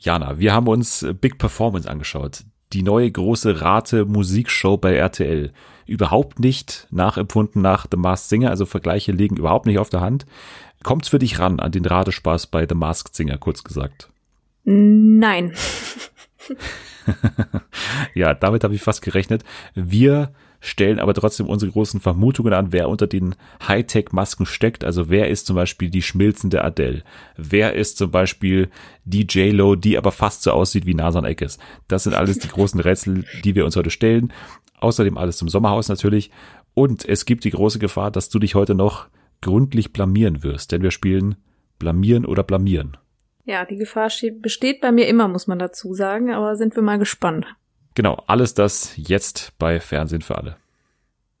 Jana, wir haben uns Big Performance angeschaut. Die neue große Rate Musikshow bei RTL. Überhaupt nicht nachempfunden nach The Masked Singer, also Vergleiche liegen überhaupt nicht auf der Hand. Kommt's für dich ran an den Radespaß bei The Masked Singer, kurz gesagt? Nein. ja, damit habe ich fast gerechnet. Wir stellen aber trotzdem unsere großen Vermutungen an, wer unter den Hightech-Masken steckt. Also wer ist zum Beispiel die schmilzende Adele? Wer ist zum Beispiel die J-Lo, die aber fast so aussieht wie Nasan Eckes? Das sind alles die großen Rätsel, die wir uns heute stellen. Außerdem alles zum Sommerhaus natürlich. Und es gibt die große Gefahr, dass du dich heute noch gründlich blamieren wirst, denn wir spielen blamieren oder blamieren. Ja, die Gefahr besteht bei mir immer, muss man dazu sagen, aber sind wir mal gespannt. Genau, alles das jetzt bei Fernsehen für alle.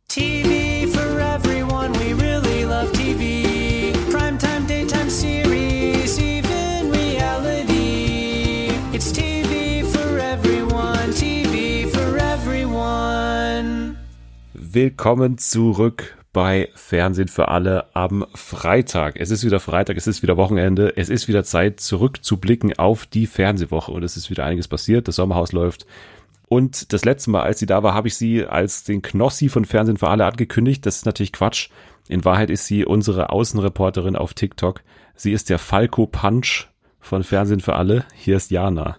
TV for everyone, we really love TV. Primetime, daytime series, even reality. It's TV for everyone, TV for everyone. Willkommen zurück bei Fernsehen für alle am Freitag. Es ist wieder Freitag, es ist wieder Wochenende, es ist wieder Zeit zurückzublicken auf die Fernsehwoche und es ist wieder einiges passiert. Das Sommerhaus läuft und das letzte Mal, als sie da war, habe ich sie als den Knossi von Fernsehen für alle angekündigt. Das ist natürlich Quatsch. In Wahrheit ist sie unsere Außenreporterin auf TikTok. Sie ist der Falco Punch von Fernsehen für alle. Hier ist Jana.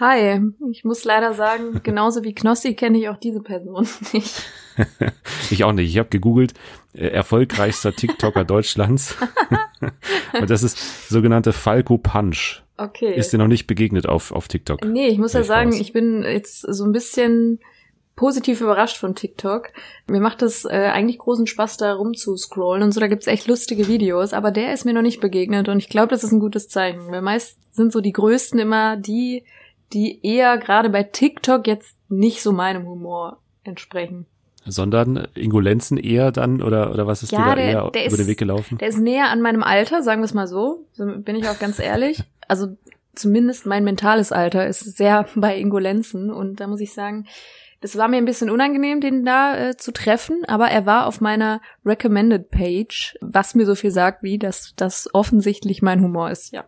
Hi, ich muss leider sagen, genauso wie Knossi kenne ich auch diese Person nicht. ich auch nicht. Ich habe gegoogelt, äh, erfolgreichster TikToker Deutschlands. Und das ist sogenannte Falco Punch. Okay. Ist dir noch nicht begegnet auf, auf TikTok? Nee, ich muss ja sagen, raus. ich bin jetzt so ein bisschen positiv überrascht von TikTok. Mir macht es äh, eigentlich großen Spaß, da rumzuscrollen und so, da gibt's echt lustige Videos, aber der ist mir noch nicht begegnet und ich glaube, das ist ein gutes Zeichen, weil meist sind so die größten immer die, die eher gerade bei TikTok jetzt nicht so meinem Humor entsprechen sondern Ingolenzen eher dann oder oder was ist ja, dir da der, eher der über ist, den Weg gelaufen? Der ist näher an meinem Alter, sagen wir es mal so. so bin ich auch ganz ehrlich. Also zumindest mein mentales Alter ist sehr bei Ingolenzen und da muss ich sagen, das war mir ein bisschen unangenehm, den da äh, zu treffen, aber er war auf meiner Recommended Page, was mir so viel sagt, wie dass das offensichtlich mein Humor ist, ja.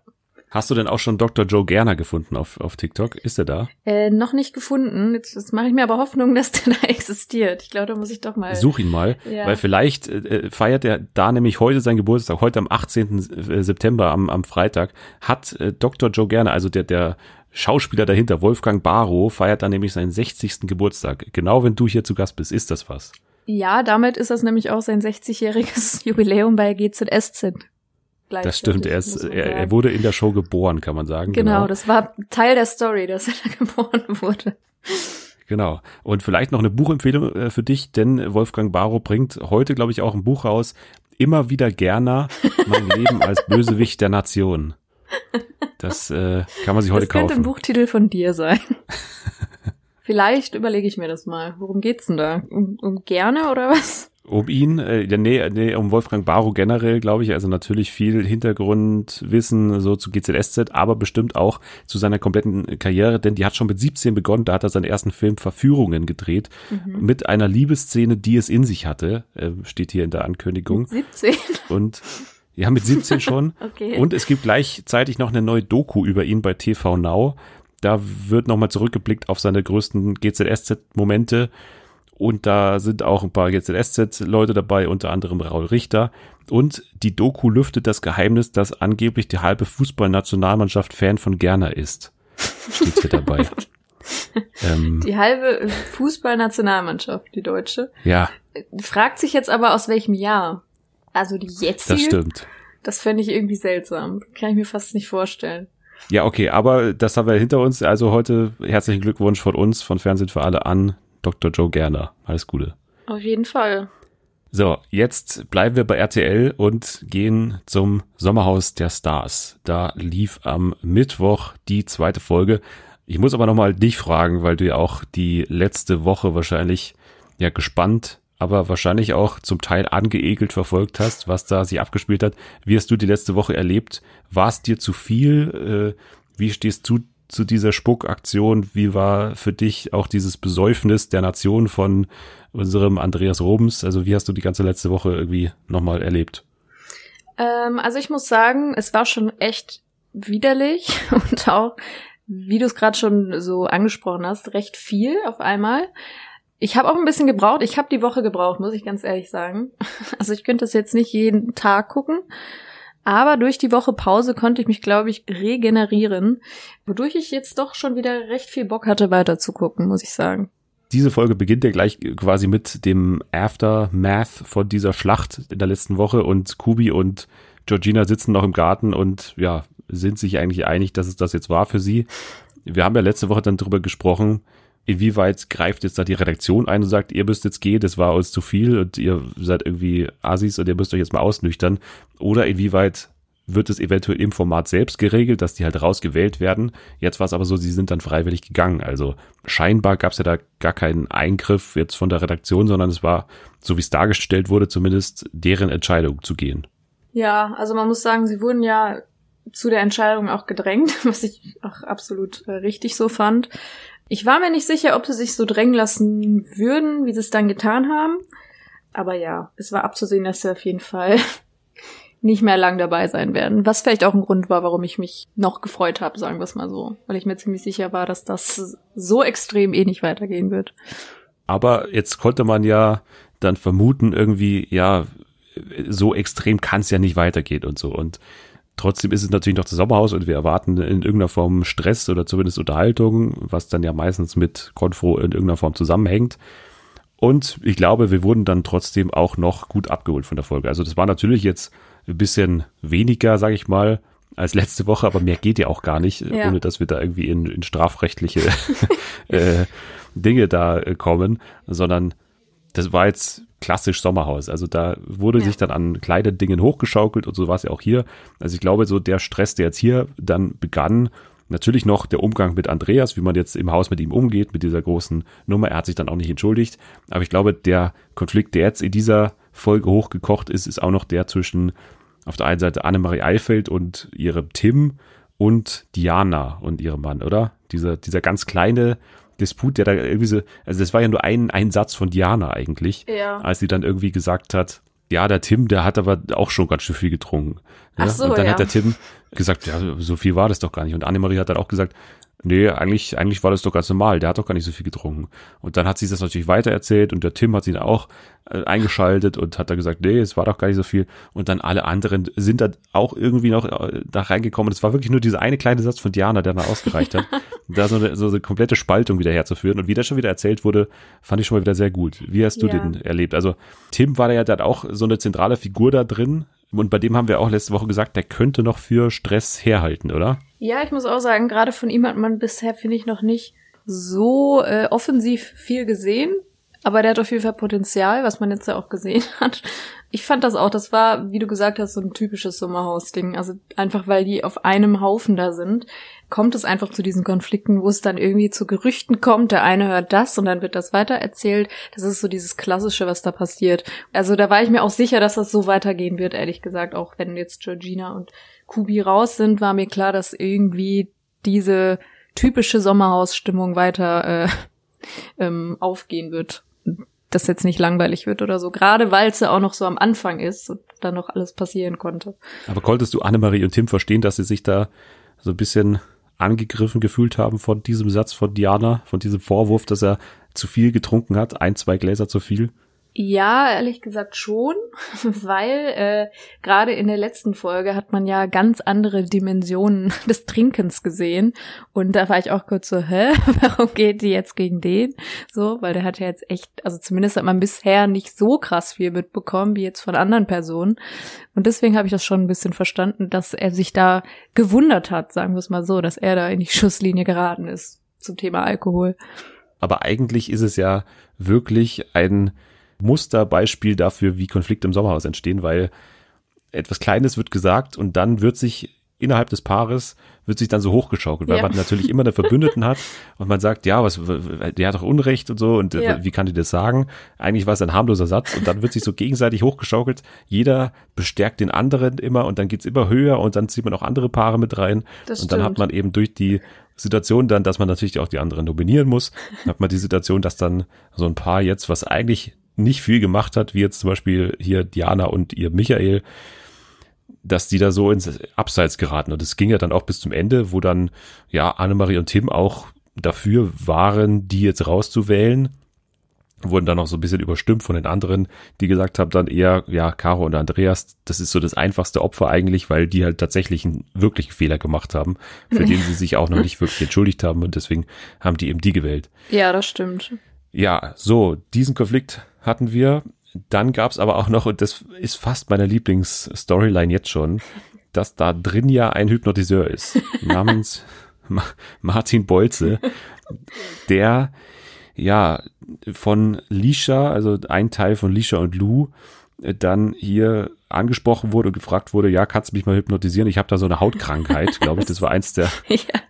Hast du denn auch schon Dr. Joe Gerner gefunden auf, auf TikTok? Ist er da? Äh, noch nicht gefunden. Jetzt, jetzt mache ich mir aber Hoffnung, dass der da existiert. Ich glaube, da muss ich doch mal. Such ihn mal, ja. weil vielleicht äh, feiert er da nämlich heute seinen Geburtstag, heute am 18. Äh, September, am, am Freitag, hat äh, Dr. Joe Gerner, also der, der Schauspieler dahinter, Wolfgang Barrow, feiert dann nämlich seinen 60. Geburtstag. Genau wenn du hier zu Gast bist, ist das was? Ja, damit ist das nämlich auch sein 60-jähriges Jubiläum bei GZSZ. Das stimmt, er, ist, er, er, wurde in der Show geboren, kann man sagen. Genau, genau, das war Teil der Story, dass er da geboren wurde. Genau. Und vielleicht noch eine Buchempfehlung äh, für dich, denn Wolfgang Barrow bringt heute, glaube ich, auch ein Buch raus. Immer wieder gerne mein Leben als Bösewicht der Nation. Das äh, kann man sich heute kaufen. Das könnte ein Buchtitel von dir sein. Vielleicht überlege ich mir das mal. Worum geht's denn da? Um, um gerne oder was? Um ihn, äh, nee, nee, um Wolfgang Barrow generell, glaube ich, also natürlich viel Hintergrundwissen so zu GZSZ, aber bestimmt auch zu seiner kompletten Karriere, denn die hat schon mit 17 begonnen, da hat er seinen ersten Film Verführungen gedreht, mhm. mit einer Liebesszene, die es in sich hatte, äh, steht hier in der Ankündigung. Mit 17? Und ja, mit 17 schon. okay. Und es gibt gleichzeitig noch eine neue Doku über ihn bei TV Now. Da wird nochmal zurückgeblickt auf seine größten GZSZ-Momente und da sind auch ein paar GZSZ-Leute dabei, unter anderem Raul Richter. Und die Doku lüftet das Geheimnis, dass angeblich die halbe Fußballnationalmannschaft Fan von Gerner ist. Steht hier dabei. ähm, die halbe Fußballnationalmannschaft, die deutsche. Ja. Fragt sich jetzt aber aus welchem Jahr? Also die jetzige? Das stimmt. Das fände ich irgendwie seltsam. Kann ich mir fast nicht vorstellen. Ja, okay, aber das haben wir hinter uns. Also heute herzlichen Glückwunsch von uns, von Fernsehen für alle an Dr. Joe Gerner. Alles Gute. Auf jeden Fall. So, jetzt bleiben wir bei RTL und gehen zum Sommerhaus der Stars. Da lief am Mittwoch die zweite Folge. Ich muss aber nochmal dich fragen, weil du ja auch die letzte Woche wahrscheinlich ja gespannt, aber wahrscheinlich auch zum Teil angeekelt verfolgt hast, was da sich abgespielt hat. Wie hast du die letzte Woche erlebt? War es dir zu viel? Äh, wie stehst du zu dieser Spuckaktion? Wie war für dich auch dieses Besäufnis der Nation von unserem Andreas Robens? Also wie hast du die ganze letzte Woche irgendwie nochmal erlebt? Ähm, also ich muss sagen, es war schon echt widerlich und auch, wie du es gerade schon so angesprochen hast, recht viel auf einmal. Ich habe auch ein bisschen gebraucht. Ich habe die Woche gebraucht, muss ich ganz ehrlich sagen. Also ich könnte das jetzt nicht jeden Tag gucken. Aber durch die Woche Pause konnte ich mich, glaube ich, regenerieren, wodurch ich jetzt doch schon wieder recht viel Bock hatte, weiter zu gucken, muss ich sagen. Diese Folge beginnt ja gleich quasi mit dem Aftermath von dieser Schlacht in der letzten Woche und Kubi und Georgina sitzen noch im Garten und ja, sind sich eigentlich einig, dass es das jetzt war für sie. Wir haben ja letzte Woche dann darüber gesprochen, inwieweit greift jetzt da die Redaktion ein und sagt, ihr müsst jetzt gehen, das war uns zu viel und ihr seid irgendwie Asis und ihr müsst euch jetzt mal ausnüchtern. Oder inwieweit wird es eventuell im Format selbst geregelt, dass die halt rausgewählt werden. Jetzt war es aber so, sie sind dann freiwillig gegangen. Also scheinbar gab es ja da gar keinen Eingriff jetzt von der Redaktion, sondern es war, so wie es dargestellt wurde, zumindest deren Entscheidung zu gehen. Ja, also man muss sagen, sie wurden ja zu der Entscheidung auch gedrängt, was ich auch absolut äh, richtig so fand. Ich war mir nicht sicher, ob sie sich so drängen lassen würden, wie sie es dann getan haben. Aber ja, es war abzusehen, dass sie auf jeden Fall nicht mehr lang dabei sein werden. Was vielleicht auch ein Grund war, warum ich mich noch gefreut habe, sagen wir es mal so. Weil ich mir ziemlich sicher war, dass das so extrem eh nicht weitergehen wird. Aber jetzt konnte man ja dann vermuten, irgendwie, ja, so extrem kann es ja nicht weitergehen und so. Und trotzdem ist es natürlich noch das Sommerhaus und wir erwarten in irgendeiner Form Stress oder zumindest Unterhaltung, was dann ja meistens mit Konfro in irgendeiner Form zusammenhängt. Und ich glaube, wir wurden dann trotzdem auch noch gut abgeholt von der Folge. Also das war natürlich jetzt ein bisschen weniger, sage ich mal, als letzte Woche, aber mehr geht ja auch gar nicht, ja. ohne dass wir da irgendwie in, in strafrechtliche äh, Dinge da äh, kommen, sondern das war jetzt klassisch Sommerhaus. Also da wurde ja. sich dann an kleinen Dingen hochgeschaukelt und so war es ja auch hier. Also ich glaube, so der Stress, der jetzt hier dann begann, natürlich noch der Umgang mit Andreas, wie man jetzt im Haus mit ihm umgeht, mit dieser großen Nummer. Er hat sich dann auch nicht entschuldigt. Aber ich glaube, der Konflikt, der jetzt in dieser Folge hochgekocht ist, ist auch noch der zwischen auf der einen Seite Annemarie Eifeld und ihrem Tim und Diana und ihrem Mann, oder? Dieser, dieser ganz kleine Disput, der da irgendwie so, also das war ja nur ein, ein Satz von Diana eigentlich, ja. als sie dann irgendwie gesagt hat, ja, der Tim, der hat aber auch schon ganz schön viel getrunken. Ja? Ach so, und dann ja. hat der Tim gesagt, ja, so viel war das doch gar nicht. Und Annemarie hat dann auch gesagt, nee, eigentlich, eigentlich war das doch ganz normal, der hat doch gar nicht so viel getrunken. Und dann hat sie das natürlich weitererzählt und der Tim hat sie dann auch äh, eingeschaltet und hat da gesagt, nee, es war doch gar nicht so viel. Und dann alle anderen sind da auch irgendwie noch äh, da reingekommen. Es war wirklich nur dieser eine kleine Satz von Diana, der da ausgereicht hat, da so eine, so eine komplette Spaltung wieder herzuführen. Und wie das schon wieder erzählt wurde, fand ich schon mal wieder sehr gut. Wie hast du ja. den erlebt? Also Tim war da ja dann auch so eine zentrale Figur da drin, und bei dem haben wir auch letzte Woche gesagt, der könnte noch für Stress herhalten, oder? Ja, ich muss auch sagen, gerade von ihm hat man bisher, finde ich, noch nicht so äh, offensiv viel gesehen. Aber der hat auf jeden Fall Potenzial, was man jetzt ja auch gesehen hat. Ich fand das auch, das war, wie du gesagt hast, so ein typisches Sommerhaus-Ding. Also einfach, weil die auf einem Haufen da sind, kommt es einfach zu diesen Konflikten, wo es dann irgendwie zu Gerüchten kommt. Der eine hört das und dann wird das weitererzählt. Das ist so dieses Klassische, was da passiert. Also da war ich mir auch sicher, dass das so weitergehen wird, ehrlich gesagt. Auch wenn jetzt Georgina und Kubi raus sind, war mir klar, dass irgendwie diese typische Sommerhausstimmung weiter äh, ähm, aufgehen wird das jetzt nicht langweilig wird oder so. Gerade weil es ja auch noch so am Anfang ist und dann noch alles passieren konnte. Aber konntest du Annemarie und Tim verstehen, dass sie sich da so ein bisschen angegriffen gefühlt haben von diesem Satz von Diana, von diesem Vorwurf, dass er zu viel getrunken hat, ein, zwei Gläser zu viel? Ja, ehrlich gesagt schon, weil äh, gerade in der letzten Folge hat man ja ganz andere Dimensionen des Trinkens gesehen und da war ich auch kurz so, hä, warum geht die jetzt gegen den? So, weil der hat ja jetzt echt, also zumindest hat man bisher nicht so krass viel mitbekommen wie jetzt von anderen Personen und deswegen habe ich das schon ein bisschen verstanden, dass er sich da gewundert hat, sagen wir es mal so, dass er da in die Schusslinie geraten ist zum Thema Alkohol. Aber eigentlich ist es ja wirklich ein Musterbeispiel dafür, wie Konflikte im Sommerhaus entstehen, weil etwas Kleines wird gesagt und dann wird sich innerhalb des Paares wird sich dann so hochgeschaukelt, weil ja. man natürlich immer eine Verbündeten hat und man sagt, ja, was, der hat doch Unrecht und so und äh, ja. wie kann die das sagen? Eigentlich war es ein harmloser Satz und dann wird sich so gegenseitig hochgeschaukelt. Jeder bestärkt den anderen immer und dann geht's immer höher und dann zieht man auch andere Paare mit rein das und dann hat man eben durch die Situation dann, dass man natürlich auch die anderen nominieren muss, hat man die Situation, dass dann so ein Paar jetzt, was eigentlich nicht viel gemacht hat, wie jetzt zum Beispiel hier Diana und ihr Michael, dass die da so ins Abseits geraten. Und es ging ja dann auch bis zum Ende, wo dann ja Annemarie und Tim auch dafür waren, die jetzt rauszuwählen. Wurden dann noch so ein bisschen überstimmt von den anderen, die gesagt haben dann eher, ja, Caro und Andreas, das ist so das einfachste Opfer eigentlich, weil die halt tatsächlich einen wirklichen Fehler gemacht haben, für den sie sich auch noch nicht wirklich entschuldigt haben und deswegen haben die eben die gewählt. Ja, das stimmt. Ja, so, diesen Konflikt hatten wir. Dann gab's aber auch noch, und das ist fast meine Lieblingsstoryline jetzt schon, dass da drin ja ein Hypnotiseur ist, namens Ma Martin Bolze, der ja von Lisha, also ein Teil von Lisha und Lou, dann hier angesprochen wurde und gefragt wurde, ja, kannst du mich mal hypnotisieren? Ich habe da so eine Hautkrankheit, glaube ich. Das war eins der ja.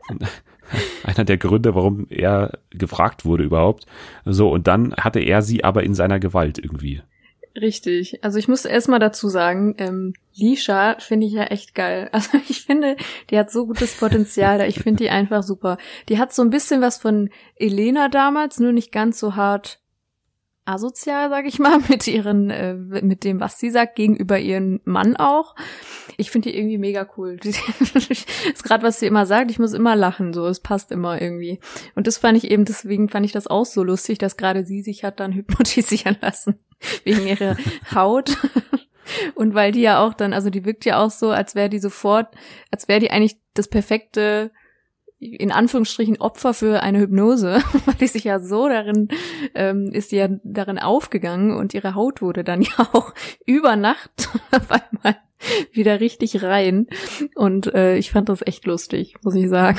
einer der Gründe, warum er gefragt wurde überhaupt. So, und dann hatte er sie aber in seiner Gewalt irgendwie. Richtig. Also ich muss erstmal dazu sagen, ähm, Lisha finde ich ja echt geil. Also ich finde, die hat so gutes Potenzial da. Ich finde die einfach super. Die hat so ein bisschen was von Elena damals, nur nicht ganz so hart asozial, sag ich mal, mit ihren, äh, mit dem, was sie sagt, gegenüber ihren Mann auch. Ich finde die irgendwie mega cool. das ist gerade, was sie immer sagt, ich muss immer lachen, so, es passt immer irgendwie. Und das fand ich eben, deswegen fand ich das auch so lustig, dass gerade sie sich hat dann hypnotisieren lassen. Wegen ihrer Haut. Und weil die ja auch dann, also die wirkt ja auch so, als wäre die sofort, als wäre die eigentlich das perfekte in Anführungsstrichen Opfer für eine Hypnose, weil die sich ja so darin, ähm, ist die ja darin aufgegangen und ihre Haut wurde dann ja auch über Nacht auf einmal wieder richtig rein. Und äh, ich fand das echt lustig, muss ich sagen.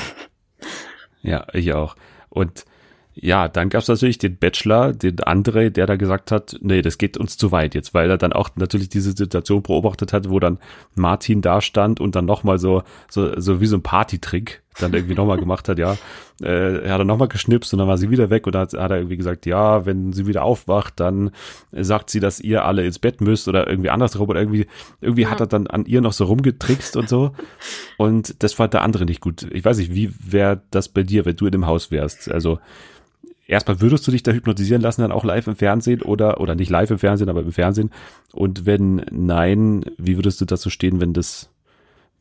Ja, ich auch. Und ja, dann gab's natürlich den Bachelor, den André, der da gesagt hat, nee, das geht uns zu weit jetzt, weil er dann auch natürlich diese Situation beobachtet hat, wo dann Martin da stand und dann nochmal so, so, so wie so ein Partytrick dann irgendwie nochmal gemacht hat, ja. Äh, er hat dann nochmal geschnipst und dann war sie wieder weg und dann hat, hat er irgendwie gesagt, ja, wenn sie wieder aufwacht, dann sagt sie, dass ihr alle ins Bett müsst oder irgendwie andersrum oder irgendwie, irgendwie ja. hat er dann an ihr noch so rumgetrickst und so. Und das fand der andere nicht gut. Ich weiß nicht, wie wäre das bei dir, wenn du in dem Haus wärst? Also, erstmal würdest du dich da hypnotisieren lassen, dann auch live im Fernsehen oder, oder nicht live im Fernsehen, aber im Fernsehen? Und wenn nein, wie würdest du dazu stehen, wenn das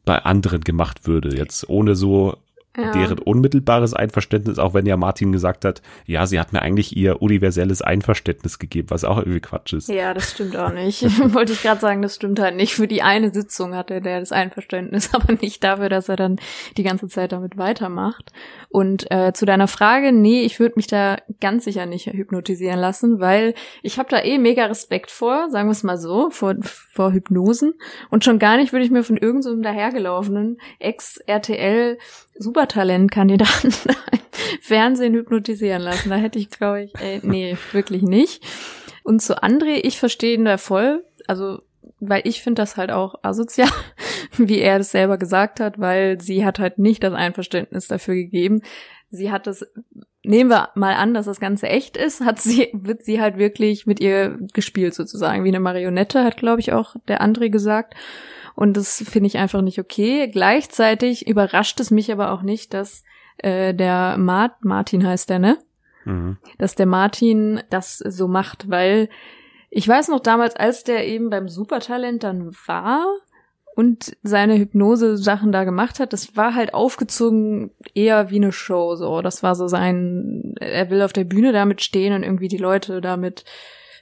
bei anderen gemacht würde? Jetzt ohne so ja. deren unmittelbares Einverständnis, auch wenn ja Martin gesagt hat, ja, sie hat mir eigentlich ihr universelles Einverständnis gegeben, was auch irgendwie Quatsch ist. Ja, das stimmt auch nicht. Wollte ich gerade sagen, das stimmt halt nicht. Für die eine Sitzung hatte der das Einverständnis, aber nicht dafür, dass er dann die ganze Zeit damit weitermacht. Und äh, zu deiner Frage, nee, ich würde mich da ganz sicher nicht hypnotisieren lassen, weil ich habe da eh mega Respekt vor, sagen wir es mal so, vor, vor Hypnosen. Und schon gar nicht würde ich mir von irgendeinem so dahergelaufenen Ex-RTL Supertalentkandidaten Fernsehen hypnotisieren lassen. Da hätte ich, glaube ich, ey, nee, wirklich nicht. Und zu André, ich verstehe ihn da voll. Also, weil ich finde das halt auch asozial, wie er das selber gesagt hat, weil sie hat halt nicht das Einverständnis dafür gegeben. Sie hat das, nehmen wir mal an, dass das Ganze echt ist, hat sie, wird sie halt wirklich mit ihr gespielt sozusagen, wie eine Marionette, hat glaube ich auch der André gesagt. Und das finde ich einfach nicht okay. Gleichzeitig überrascht es mich aber auch nicht, dass äh, der Mart Martin heißt der, ne? Mhm. Dass der Martin das so macht, weil ich weiß noch damals, als der eben beim Supertalent dann war und seine Hypnose-Sachen da gemacht hat, das war halt aufgezogen eher wie eine Show, so. Das war so sein, er will auf der Bühne damit stehen und irgendwie die Leute damit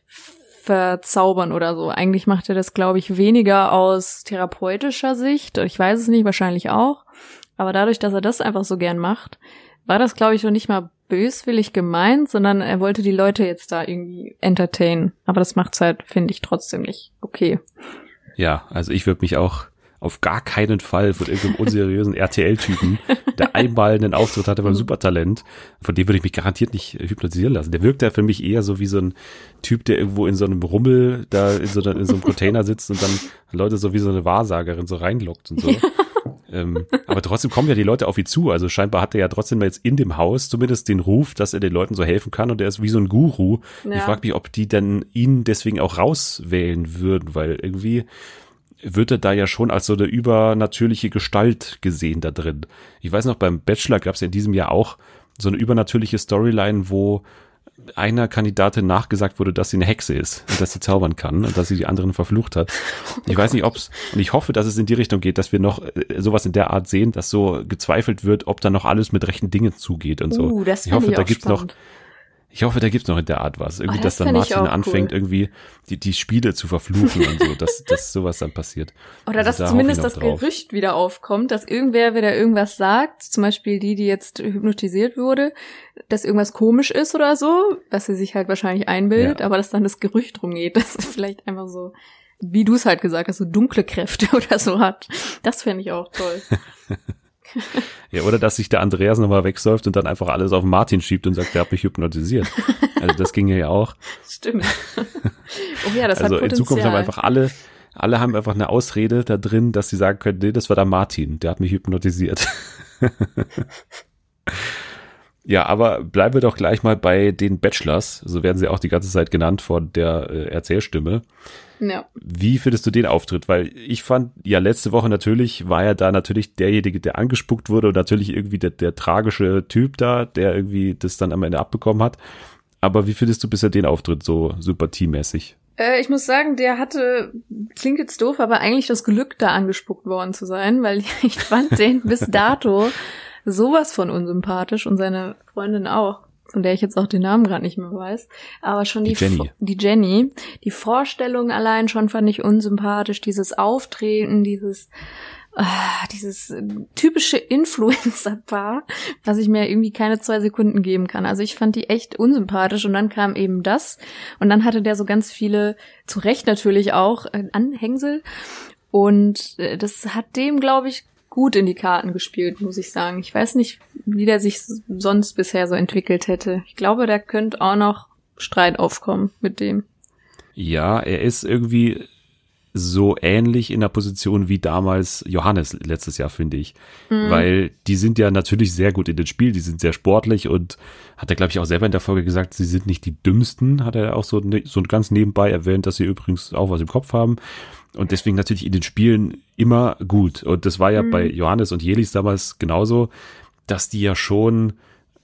verzaubern oder so. Eigentlich macht er das, glaube ich, weniger aus therapeutischer Sicht. Ich weiß es nicht, wahrscheinlich auch. Aber dadurch, dass er das einfach so gern macht, war das, glaube ich, noch nicht mal böswillig gemeint, sondern er wollte die Leute jetzt da irgendwie entertainen. Aber das macht's halt, finde ich, trotzdem nicht okay. Ja, also ich würde mich auch auf gar keinen Fall von irgendeinem unseriösen RTL-Typen, der einmal einen Auftritt hatte beim. Supertalent, von dem würde ich mich garantiert nicht hypnotisieren lassen. Der wirkt ja für mich eher so wie so ein Typ, der irgendwo in so einem Rummel da in so, in so einem Container sitzt und dann Leute so wie so eine Wahrsagerin so reinlockt und so. ähm, aber trotzdem kommen ja die Leute auf ihn zu. Also scheinbar hat er ja trotzdem jetzt in dem Haus zumindest den Ruf, dass er den Leuten so helfen kann und er ist wie so ein Guru. Ja. Ich frage mich, ob die dann ihn deswegen auch rauswählen würden, weil irgendwie wird er da ja schon als so eine übernatürliche Gestalt gesehen da drin. Ich weiß noch, beim Bachelor gab es ja in diesem Jahr auch so eine übernatürliche Storyline, wo einer Kandidatin nachgesagt wurde, dass sie eine Hexe ist und dass sie zaubern kann und dass sie die anderen verflucht hat. Ich weiß nicht, ob's und ich hoffe, dass es in die Richtung geht, dass wir noch äh, sowas in der Art sehen, dass so gezweifelt wird, ob da noch alles mit rechten Dingen zugeht und so. Uh, ich hoffe, da gibt's noch spannend. Ich hoffe, da gibt's noch in der Art was. Irgendwie, Oh, dass das dann fänd ich Martin anfängt, cool. irgendwie die, die Spiele zu verfluchen und so, dass, dass sowas dann passiert. Oder Also dass da zumindest das drauf. Gerücht wieder aufkommt, dass irgendwer wieder irgendwas sagt, zum Beispiel die, die jetzt hypnotisiert wurde, dass irgendwas komisch ist oder so, was sie sich halt wahrscheinlich einbildet, Ja. aber dass dann das Gerücht rumgeht, dass es vielleicht einfach so, wie du es halt gesagt hast, so dunkle Kräfte oder so hat. Das fände ich auch toll. Ja, oder dass sich der Andreas nochmal wegsäuft und dann einfach alles auf Martin schiebt und sagt, der hat mich hypnotisiert. Also das ging ja auch. Stimmt. oh ja, das also hat in Potenzial. Zukunft haben einfach alle, alle haben einfach eine Ausrede da drin, dass sie sagen können, nee, das war der Martin, der hat mich hypnotisiert. ja, aber bleiben wir doch gleich mal bei den Bachelors, so werden sie auch die ganze Zeit genannt von der äh, Erzählstimme. Ja. Wie findest du den Auftritt? Weil ich fand, ja, letzte Woche natürlich war er da natürlich derjenige, der angespuckt wurde und natürlich irgendwie der, der tragische Typ da, der irgendwie das dann am Ende abbekommen hat. Aber wie findest du bisher den Auftritt so sympathiemäßig? Äh, ich muss sagen, der hatte, klingt jetzt doof, aber eigentlich das Glück, da angespuckt worden zu sein, weil ich fand den bis dato sowas von unsympathisch und seine Freundin auch, von der ich jetzt auch den Namen gerade nicht mehr weiß. Aber schon die, Die Jenny. Die Jenny, die Vorstellung allein schon fand ich unsympathisch, dieses Auftreten, dieses ah, dieses typische Influencer-Paar, was ich mir irgendwie keine zwei Sekunden geben kann. Also ich fand die echt unsympathisch und dann kam eben das und dann hatte der so ganz viele, zu Recht natürlich auch, äh, Anhängsel und äh, das hat dem, glaube ich, gut in die Karten gespielt, muss ich sagen. Ich weiß nicht, wie der sich sonst bisher so entwickelt hätte. Ich glaube, da könnte auch noch Streit aufkommen mit dem. Ja, er ist irgendwie so ähnlich in der Position wie damals Johannes letztes Jahr, finde ich. Weil die sind ja natürlich sehr gut in den Spiel, die sind sehr sportlich und hat er, glaube ich, auch selber in der Folge gesagt, sie sind nicht die dümmsten, hat er auch so, ne, so ganz nebenbei erwähnt, dass sie übrigens auch was im Kopf haben. Und deswegen natürlich in den Spielen immer gut. Und das war ja bei Johannes und Jelis damals genauso, dass die ja schon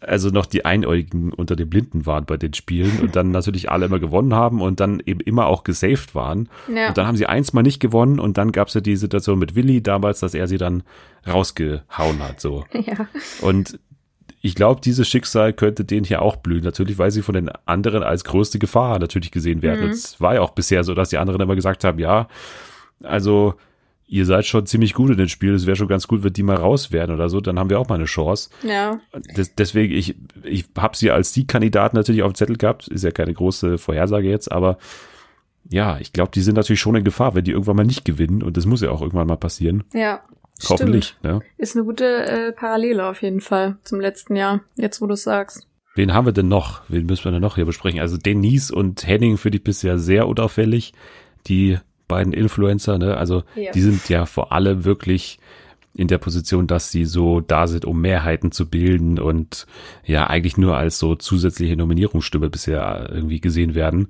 also noch die Einäugigen unter den Blinden waren bei den Spielen und dann natürlich alle immer gewonnen haben und dann eben immer auch gesaved waren. Ja. Und dann haben sie eins mal nicht gewonnen und dann gab es ja die Situation mit Willi damals, dass er sie dann rausgehauen hat. So. Ja. Und ich glaube, dieses Schicksal könnte denen hier auch blühen, natürlich, weil sie von den anderen als größte Gefahr natürlich gesehen werden. Mhm. Und es war ja auch bisher so, dass die anderen immer gesagt haben, ja, also ihr seid schon ziemlich gut in den Spielen, es wäre schon ganz gut, wenn die mal raus wären oder so, dann haben wir auch mal eine Chance. Ja. Des, deswegen, ich, ich habe sie als Siegkandidat natürlich auf dem Zettel gehabt, ist ja keine große Vorhersage jetzt, aber ja, ich glaube, die sind natürlich schon in Gefahr, wenn die irgendwann mal nicht gewinnen und das muss ja auch irgendwann mal passieren. Ja. Hoffentlich. Ne? Ist eine gute äh, Parallele auf jeden Fall zum letzten Jahr, jetzt wo du es sagst. Wen haben wir denn noch? Wen müssen wir denn noch hier besprechen? Also Denise und Henning finde ich bisher sehr unauffällig. Die beiden Influencer, ne? Also Ja. die sind ja vor allem wirklich in der Position, dass sie so da sind, um Mehrheiten zu bilden und ja eigentlich nur als so zusätzliche Nominierungsstimme bisher irgendwie gesehen werden.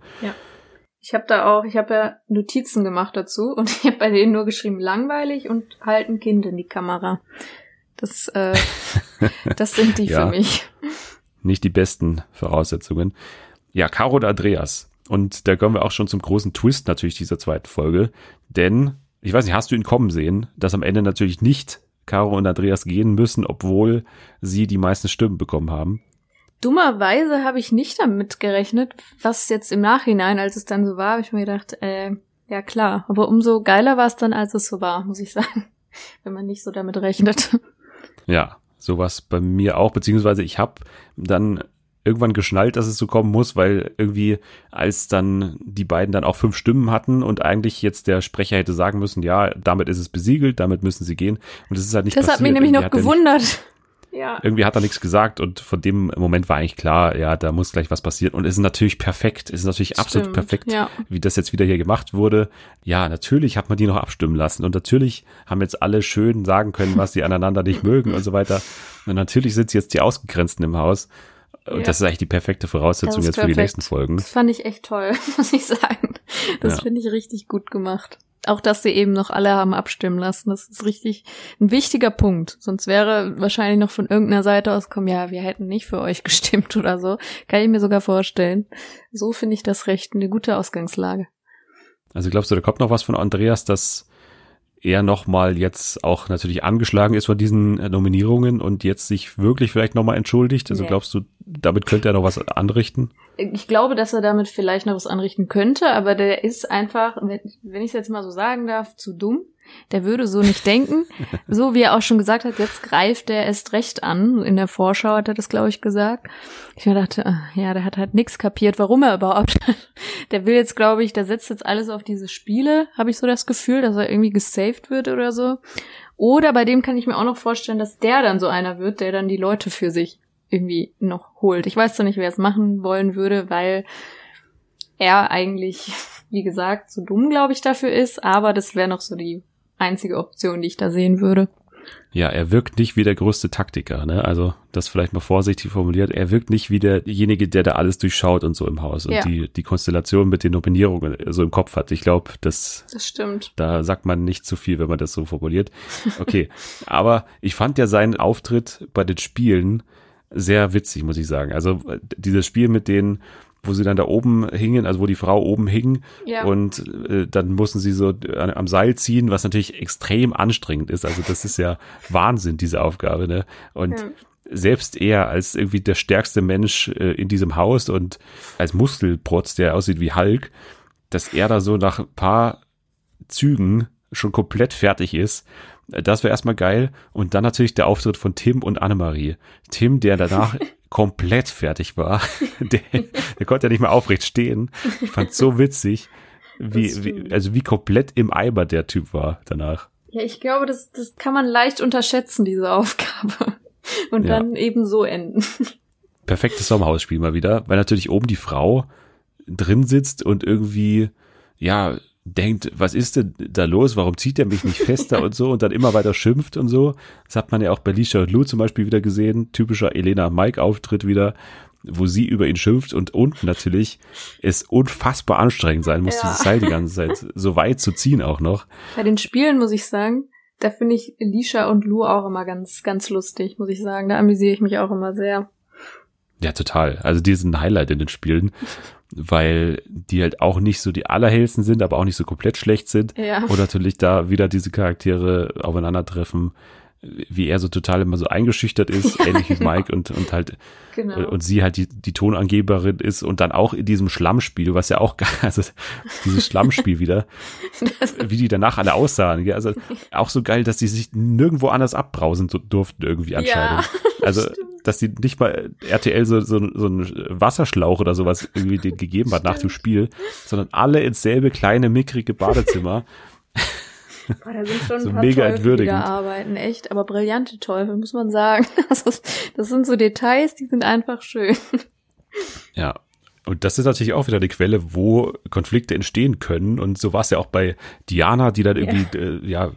Ich habe da auch, ich habe ja Notizen gemacht dazu und ich habe bei denen nur geschrieben langweilig und halt ein Kind in die Kamera. Das, äh, das sind die Ja. für mich. Nicht die besten Voraussetzungen. Ja, Caro und Andreas. Und da kommen wir auch schon zum großen Twist natürlich dieser zweiten Folge. Denn, ich weiß nicht, hast du ihn kommen sehen, dass am Ende natürlich nicht Caro und Andreas gehen müssen, obwohl sie die meisten Stimmen bekommen haben? Dummerweise habe ich nicht damit gerechnet, was jetzt im Nachhinein, als es dann so war, habe ich mir gedacht, äh, ja klar. Aber umso geiler war es dann, als es so war, muss ich sagen. Wenn man nicht so damit rechnet. Ja, sowas bei mir auch, beziehungsweise ich habe dann irgendwann geschnallt, dass es so kommen muss, weil irgendwie als dann die beiden dann auch fünf Stimmen hatten und eigentlich jetzt der Sprecher hätte sagen müssen, ja, damit ist es besiegelt, damit müssen sie gehen und das ist halt nicht Das passiert. hat mich nämlich Irgendwie noch er nicht- gewundert. Ja. irgendwie hat er nichts gesagt und von dem Moment war eigentlich klar, ja, da muss gleich was passieren und es ist natürlich perfekt, es ist natürlich absolut Stimmt, perfekt, ja. wie das jetzt wieder hier gemacht wurde. Ja, natürlich hat man die noch abstimmen lassen und natürlich haben jetzt alle schön sagen können, was sie aneinander nicht mögen und so weiter. Und natürlich sind sie jetzt die Ausgegrenzten im Haus. Und Ja. das ist eigentlich die perfekte Voraussetzung jetzt für die perfekt. nächsten Folgen. Das fand ich echt toll, muss ich sagen. Das Ja. finde ich richtig gut gemacht. Auch, dass sie eben noch alle haben abstimmen lassen. Das ist richtig ein wichtiger Punkt. Sonst wäre wahrscheinlich noch von irgendeiner Seite aus kommen, ja, wir hätten nicht für euch gestimmt oder so. Kann ich mir sogar vorstellen. So finde ich das recht eine gute Ausgangslage. Also glaubst du, da kommt noch was von Andreas, dass er nochmal jetzt auch natürlich angeschlagen ist von diesen äh, Nominierungen und jetzt sich wirklich vielleicht nochmal entschuldigt? Also nee. glaubst du, damit könnte er noch was anrichten? Ich glaube, dass er damit vielleicht noch was anrichten könnte, aber der ist einfach, wenn ich es jetzt mal so sagen darf, zu dumm der würde so nicht denken. So wie er auch schon gesagt hat, jetzt greift er erst recht an. In der Vorschau hat er das, glaube ich, gesagt. Ich mir dachte, ah, ja, der hat halt nichts kapiert, warum er überhaupt. der will jetzt, glaube ich, der setzt jetzt alles auf diese Spiele, habe ich so das Gefühl, dass er irgendwie gesaved wird oder so. Oder bei dem kann ich mir auch noch vorstellen, dass der dann so einer wird, der dann die Leute für sich irgendwie noch holt. Ich weiß zwar nicht, wer es machen wollen würde, weil er eigentlich, wie gesagt, zu dumm, glaube ich, dafür ist, aber das wäre noch so die einzige Option, die ich da sehen würde. Ja, er wirkt nicht wie der größte Taktiker, ne? Also das vielleicht mal vorsichtig formuliert. Er wirkt nicht wie derjenige, der da alles durchschaut und so im Haus und ja. die die Konstellation mit den Nominierungen so im Kopf hat. Ich glaube, das das stimmt. Da sagt man nicht zu viel, wenn man das so formuliert. Okay, aber ich fand ja seinen Auftritt bei den Spielen sehr witzig, muss ich sagen. Also dieses Spiel mit den wo sie dann da oben hingen, also wo die Frau oben hing ja. und äh, dann mussten sie so an, am Seil ziehen, was natürlich extrem anstrengend ist. Also das ist ja Wahnsinn, diese Aufgabe, ne? Und ja. selbst er als irgendwie der stärkste Mensch äh, in diesem Haus und als Muskelprotz, der aussieht wie Hulk, dass er da so nach ein paar Zügen schon komplett fertig ist. Das wäre erstmal geil. Und dann natürlich der Auftritt von Tim und Annemarie. Tim, der danach komplett fertig war. Der, der konnte ja nicht mehr aufrecht stehen. Ich fand so witzig, wie, wie, also wie komplett im Eimer der Typ war danach. Ja, ich glaube, das, das kann man leicht unterschätzen, diese Aufgabe. Und ja. dann eben so enden. Perfektes Sommerhausspiel mal wieder, weil natürlich oben die Frau drin sitzt und irgendwie, ja, denkt, was ist denn da los? Warum zieht er mich nicht fester und so und dann immer weiter schimpft und so. Das hat man ja auch bei Lisha und Lou zum Beispiel wieder gesehen. Typischer Elena Mike Auftritt wieder, wo sie über ihn schimpft und unten natürlich es unfassbar anstrengend sein muss, ja. dieses Seil die ganze Zeit so weit zu ziehen auch noch. Bei den Spielen muss ich sagen, da finde ich Lisha und Lou auch immer ganz, ganz lustig, muss ich sagen. Da amüsiere ich mich auch immer sehr. Ja, total. Also die sind ein Highlight in den Spielen weil die halt auch nicht so die allerhellsten sind, aber auch nicht so komplett schlecht sind. Ja. Und natürlich da wieder diese Charaktere aufeinandertreffen, wie er so total immer so eingeschüchtert ist, ja, ähnlich wie genau. Mike und, und halt genau. und sie halt die, die Tonangeberin ist und dann auch in diesem Schlammspiel, was ja auch geil, also dieses Schlammspiel wieder, wie die danach alle aussahen. Also auch so geil, dass die sich nirgendwo anders abbrausen durften irgendwie anscheinend. Ja, also stimmt dass die nicht mal RTL so, so, so einen Wasserschlauch oder sowas irgendwie den gegeben hat nach dem Spiel, sondern alle ins selbe kleine, mickrige Badezimmer. Boah, da sind schon so ein paar mega Teufel, die da arbeiten, echt, aber brillante Teufel, muss man sagen. Also, das sind so Details, die sind einfach schön. Ja, und das ist natürlich auch wieder eine Quelle, wo Konflikte entstehen können. Und so war es ja auch bei Diana, die dann irgendwie, ja, äh, ja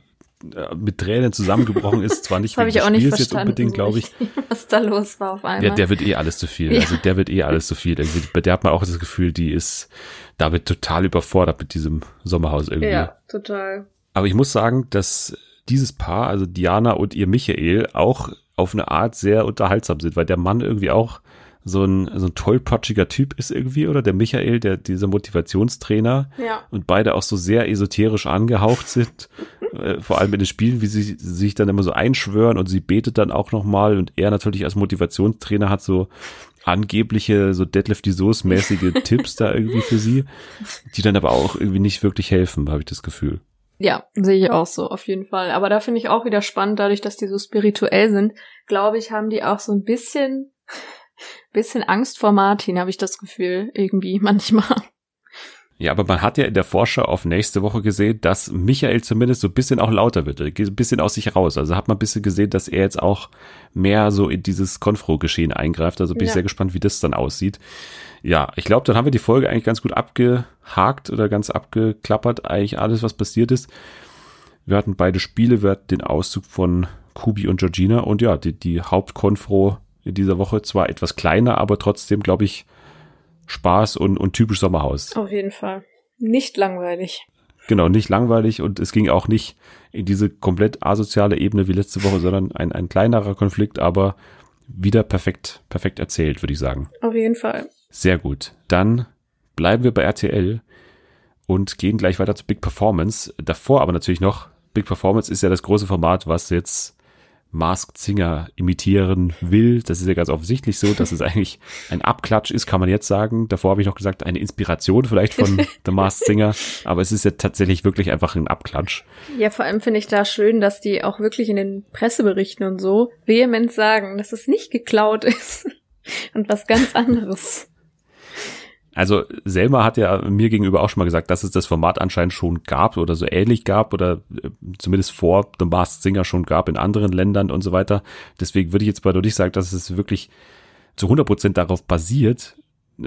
äh, mit Tränen zusammengebrochen ist. Zwar nicht wegen des Spiels jetzt unbedingt, glaube ich. Was da los war auf einmal. Ja, der wird eh alles zu viel. Ja. Also der wird eh alles zu viel. Bei der hat man auch das Gefühl, die ist damit total überfordert mit diesem Sommerhaus irgendwie. Ja, total. Aber ich muss sagen, dass dieses Paar, also Diana und ihr Michael, auch auf eine Art sehr unterhaltsam sind, weil der Mann irgendwie auch so ein, so ein tollpatschiger Typ ist irgendwie, oder der Michael, der, dieser Motivationstrainer. Ja. Und beide auch so sehr esoterisch angehaucht sind. äh, vor allem in den Spielen, wie sie, sich dann immer so einschwören und sie betet dann auch nochmal und er natürlich als Motivationstrainer hat so angebliche, so Deadlift Soos mäßige Tipps da irgendwie für sie, die dann aber auch irgendwie nicht wirklich helfen, habe ich das Gefühl. Ja, sehe ich auch so, auf jeden Fall. Aber da finde ich auch wieder spannend, dadurch, dass die so spirituell sind, glaube ich, haben die auch so ein bisschen bisschen Angst vor Martin, habe ich das Gefühl, irgendwie manchmal. Ja, aber man hat ja in der Vorschau auf nächste Woche gesehen, dass Michael zumindest so ein bisschen auch lauter wird, geht ein bisschen aus sich raus. Also hat man ein bisschen gesehen, dass er jetzt auch mehr so in dieses Konfro-Geschehen eingreift. Also bin ja. ich sehr gespannt, wie das dann aussieht. Ja, ich glaube, dann haben wir die Folge eigentlich ganz gut abgehakt oder ganz abgeklappert, eigentlich alles, was passiert ist. Wir hatten beide Spiele, wir hatten den Auszug von Kubi und Georgina und ja, die, die Hauptkonfro in dieser Woche. Zwar etwas kleiner, aber trotzdem, glaube ich, Spaß und, und typisch Sommerhaus. Auf jeden Fall. Nicht langweilig. Genau, nicht langweilig und es ging auch nicht in diese komplett asoziale Ebene wie letzte Woche, sondern ein, ein kleinerer Konflikt, aber wieder perfekt, perfekt erzählt, würde ich sagen. Auf jeden Fall. Sehr gut. Dann bleiben wir bei RTL und gehen gleich weiter zu Big Performance. Davor aber natürlich noch, Big Performance ist ja das große Format, was jetzt Masked Singer imitieren will. Das ist ja ganz offensichtlich so, dass es eigentlich ein Abklatsch ist, kann man jetzt sagen. Davor habe ich noch gesagt, eine Inspiration vielleicht von The Masked Singer, aber es ist ja tatsächlich wirklich einfach ein Abklatsch. Ja, vor allem finde ich da schön, dass die auch wirklich in den Presseberichten und so vehement sagen, dass es nicht geklaut ist und was ganz anderes. Also Selma hat ja mir gegenüber auch schon mal gesagt, dass es das Format anscheinend schon gab oder so ähnlich gab oder äh, zumindest vor The Masked Singer schon gab in anderen Ländern und so weiter. Deswegen würde ich jetzt bei nicht sagen, dass es wirklich zu 100 Prozent darauf basiert,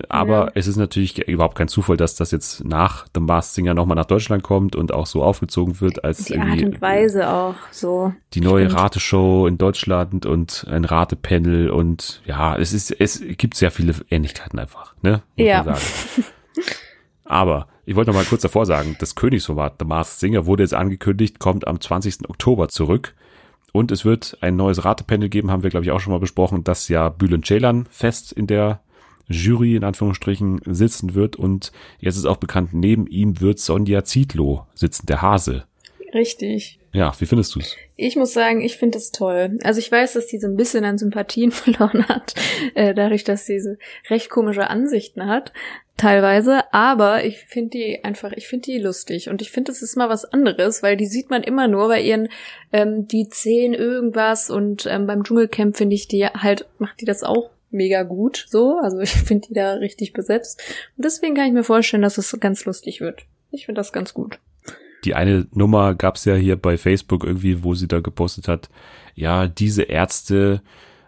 aber ja. es ist natürlich überhaupt kein Zufall, dass das jetzt nach The Masked Singer nochmal nach Deutschland kommt und auch so aufgezogen wird als die Art und Weise auch so. Die neue stimmt. Rateshow in Deutschland und ein Ratepanel und ja, es ist, es gibt sehr viele Ähnlichkeiten einfach, ne? Muss ja. Aber ich wollte noch mal kurz davor sagen, das Königsformat The Masked Singer wurde jetzt angekündigt, kommt am 20. Oktober zurück. Und es wird ein neues Ratepanel geben, haben wir, glaube ich, auch schon mal besprochen, das ja Bülent Ceylan fest in der Jury in Anführungsstrichen sitzen wird und jetzt ist auch bekannt, neben ihm wird Sonja Zietlow sitzen, der Hase. Richtig. Ja, wie findest du's? Ich muss sagen, ich finde es toll. Also ich weiß, dass sie so ein bisschen an Sympathien verloren hat, äh, dadurch, dass sie so recht komische Ansichten hat, teilweise. Aber ich finde die einfach, ich finde die lustig und ich finde, es ist mal was anderes, weil die sieht man immer nur bei ihren, ähm, die zehn irgendwas und ähm, beim Dschungelcamp finde ich die halt, macht die das auch mega gut, so. Also ich finde die da richtig besetzt. Und deswegen kann ich mir vorstellen, dass es ganz lustig wird. Ich finde das ganz gut. Die eine Nummer gab's ja hier bei Facebook irgendwie, wo sie da gepostet hat, ja, diese Ärzte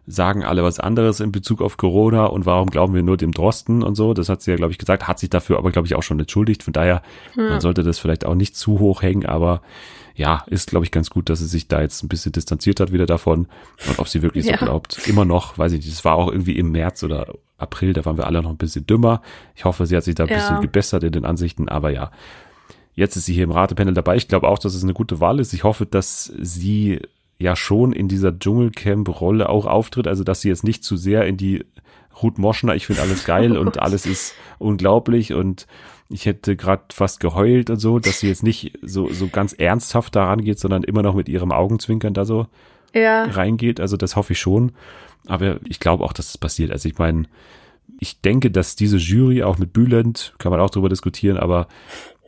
sagen alle was anderes in Bezug auf Corona und warum glauben wir nur dem Drosten und so. Das hat sie ja, glaube ich, gesagt, hat sich dafür aber, glaube ich, auch schon entschuldigt. Von daher, hm. man sollte das vielleicht auch nicht zu hoch hängen, aber ja, ist, glaube ich, ganz gut, dass sie sich da jetzt ein bisschen distanziert hat wieder davon. Und ob sie wirklich so ja. glaubt, immer noch, weiß ich nicht, das war auch irgendwie im März oder April, da waren wir alle noch ein bisschen dümmer. Ich hoffe, sie hat sich da ein ja. bisschen gebessert in den Ansichten, aber ja. Jetzt ist sie hier im Ratepanel dabei. Ich glaube auch, dass es eine gute Wahl ist. Ich hoffe, dass sie ja schon in dieser Dschungelcamp-Rolle auch auftritt, also dass sie jetzt nicht zu sehr in die Ruth Moschner, ich finde alles geil und alles ist unglaublich und ich hätte gerade fast geheult und so, dass sie jetzt nicht so, so ganz ernsthaft daran geht, sondern immer noch mit ihrem Augenzwinkern da so ja. reingeht. Also das hoffe ich schon. Aber ich glaube auch, dass es passiert. Also ich meine, ich denke, dass diese Jury auch mit Bülent, kann man auch drüber diskutieren, aber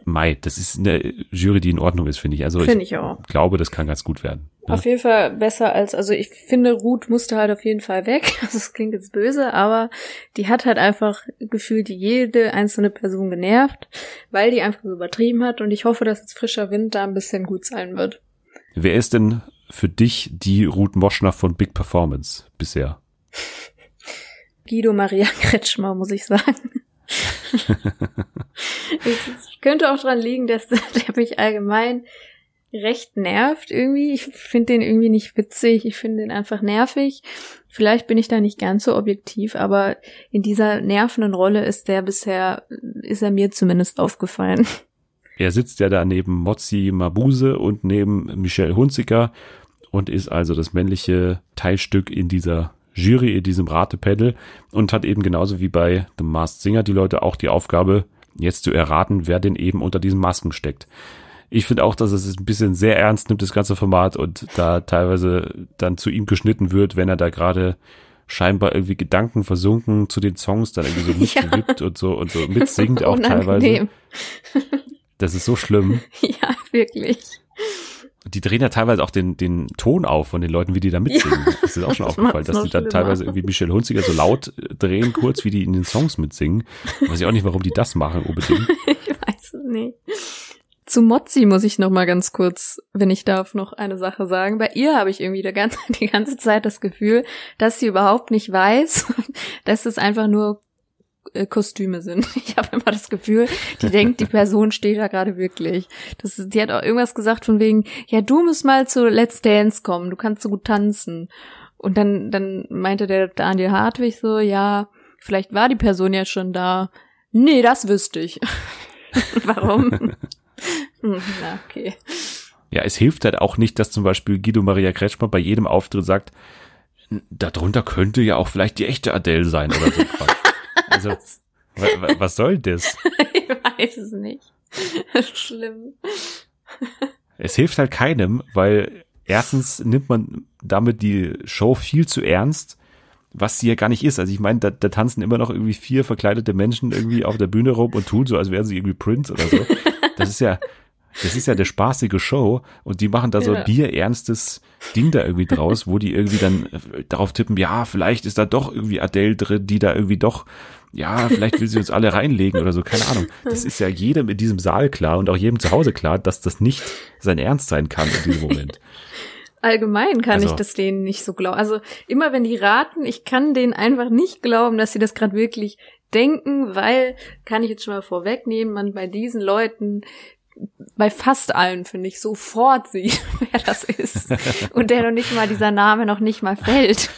Mai, das ist eine Jury, die in Ordnung ist, finde ich. Also find ich, ich glaube, das kann ganz gut werden. Auf jeden Fall besser als, also ich finde, Ruth musste halt auf jeden Fall weg. Also es klingt jetzt böse, aber die hat halt einfach gefühlt jede einzelne Person genervt, weil die einfach so übertrieben hat und ich hoffe, dass jetzt frischer Wind da ein bisschen gut sein wird. Wer ist denn für dich die Ruth Moschner von Big Performance bisher? Guido Maria Kretschmer, muss ich sagen. es könnte auch dran liegen, dass der mich allgemein recht nervt irgendwie. Ich finde den irgendwie nicht witzig. Ich finde den einfach nervig. Vielleicht bin ich da nicht ganz so objektiv, aber in dieser nervenden Rolle ist der bisher, ist er mir zumindest aufgefallen. Er sitzt ja da neben Mozzi Mabuse und neben Michelle Hunziker und ist also das männliche Teilstück in dieser Jury, in diesem Ratepanel und hat eben genauso wie bei The Masked Singer die Leute auch die Aufgabe, jetzt zu erraten, wer denn eben unter diesen Masken steckt. Ich finde auch, dass es ein bisschen sehr ernst nimmt, das ganze Format, und da teilweise dann zu ihm geschnitten wird, wenn er da gerade scheinbar irgendwie Gedanken versunken zu den Songs dann irgendwie so mitgibt ja. und so und so mitsingt auch teilweise. Das ist so schlimm. Ja, wirklich. Die drehen ja teilweise auch den, den Ton auf von den Leuten, wie die da mitsingen. Ja, das ist auch schon aufgefallen, dass die dann teilweise irgendwie Michelle Hunziger so laut drehen, kurz wie die in den Songs mitsingen. Weiß ich auch nicht, warum die das machen unbedingt. ich weiß es nicht. Zu Mozzi muss ich noch mal ganz kurz, wenn ich darf, noch eine Sache sagen. Bei ihr habe ich irgendwie die ganze, die ganze Zeit das Gefühl, dass sie überhaupt nicht weiß, dass es einfach nur äh, Kostüme sind. Ich habe immer das Gefühl, die denkt, die Person steht da gerade wirklich. Das die hat auch irgendwas gesagt von wegen, ja, du musst mal zu Let's Dance kommen, du kannst so gut tanzen. Und dann, dann meinte der Daniel Hartwig so, ja, vielleicht war die Person ja schon da. Nee, das wüsste ich. Warum? Hm, na, okay. Ja, es hilft halt auch nicht, dass zum Beispiel Guido Maria Kretschmer bei jedem Auftritt sagt, darunter könnte ja auch vielleicht die echte Adele sein oder so. also, was soll das? ich weiß es nicht. Schlimm. Es hilft halt keinem, weil erstens nimmt man damit die Show viel zu ernst, was sie ja gar nicht ist. Also ich meine, da, da tanzen immer noch irgendwie vier verkleidete Menschen irgendwie auf der Bühne rum und tun so, als wären sie irgendwie Prince oder so. Das ist ja, das ist ja eine spaßige Show und die machen da so ein bierernstes Ding da irgendwie draus, wo die irgendwie dann äh, darauf tippen, ja, vielleicht ist da doch irgendwie Adele drin, die da irgendwie doch, ja, vielleicht will sie uns alle reinlegen oder so, keine Ahnung. Das ist ja jedem in diesem Saal klar und auch jedem zu Hause klar, dass das nicht sein Ernst sein kann in diesem Moment. Allgemein kann also, ich das denen nicht so glauben. Also immer wenn die raten, ich kann denen einfach nicht glauben, dass sie das gerade wirklich denken, weil, kann ich jetzt schon mal vorwegnehmen, man bei diesen Leuten bei fast allen, finde ich, sofort sieht, wer das ist. Und der noch nicht mal, dieser Name noch nicht mal fällt.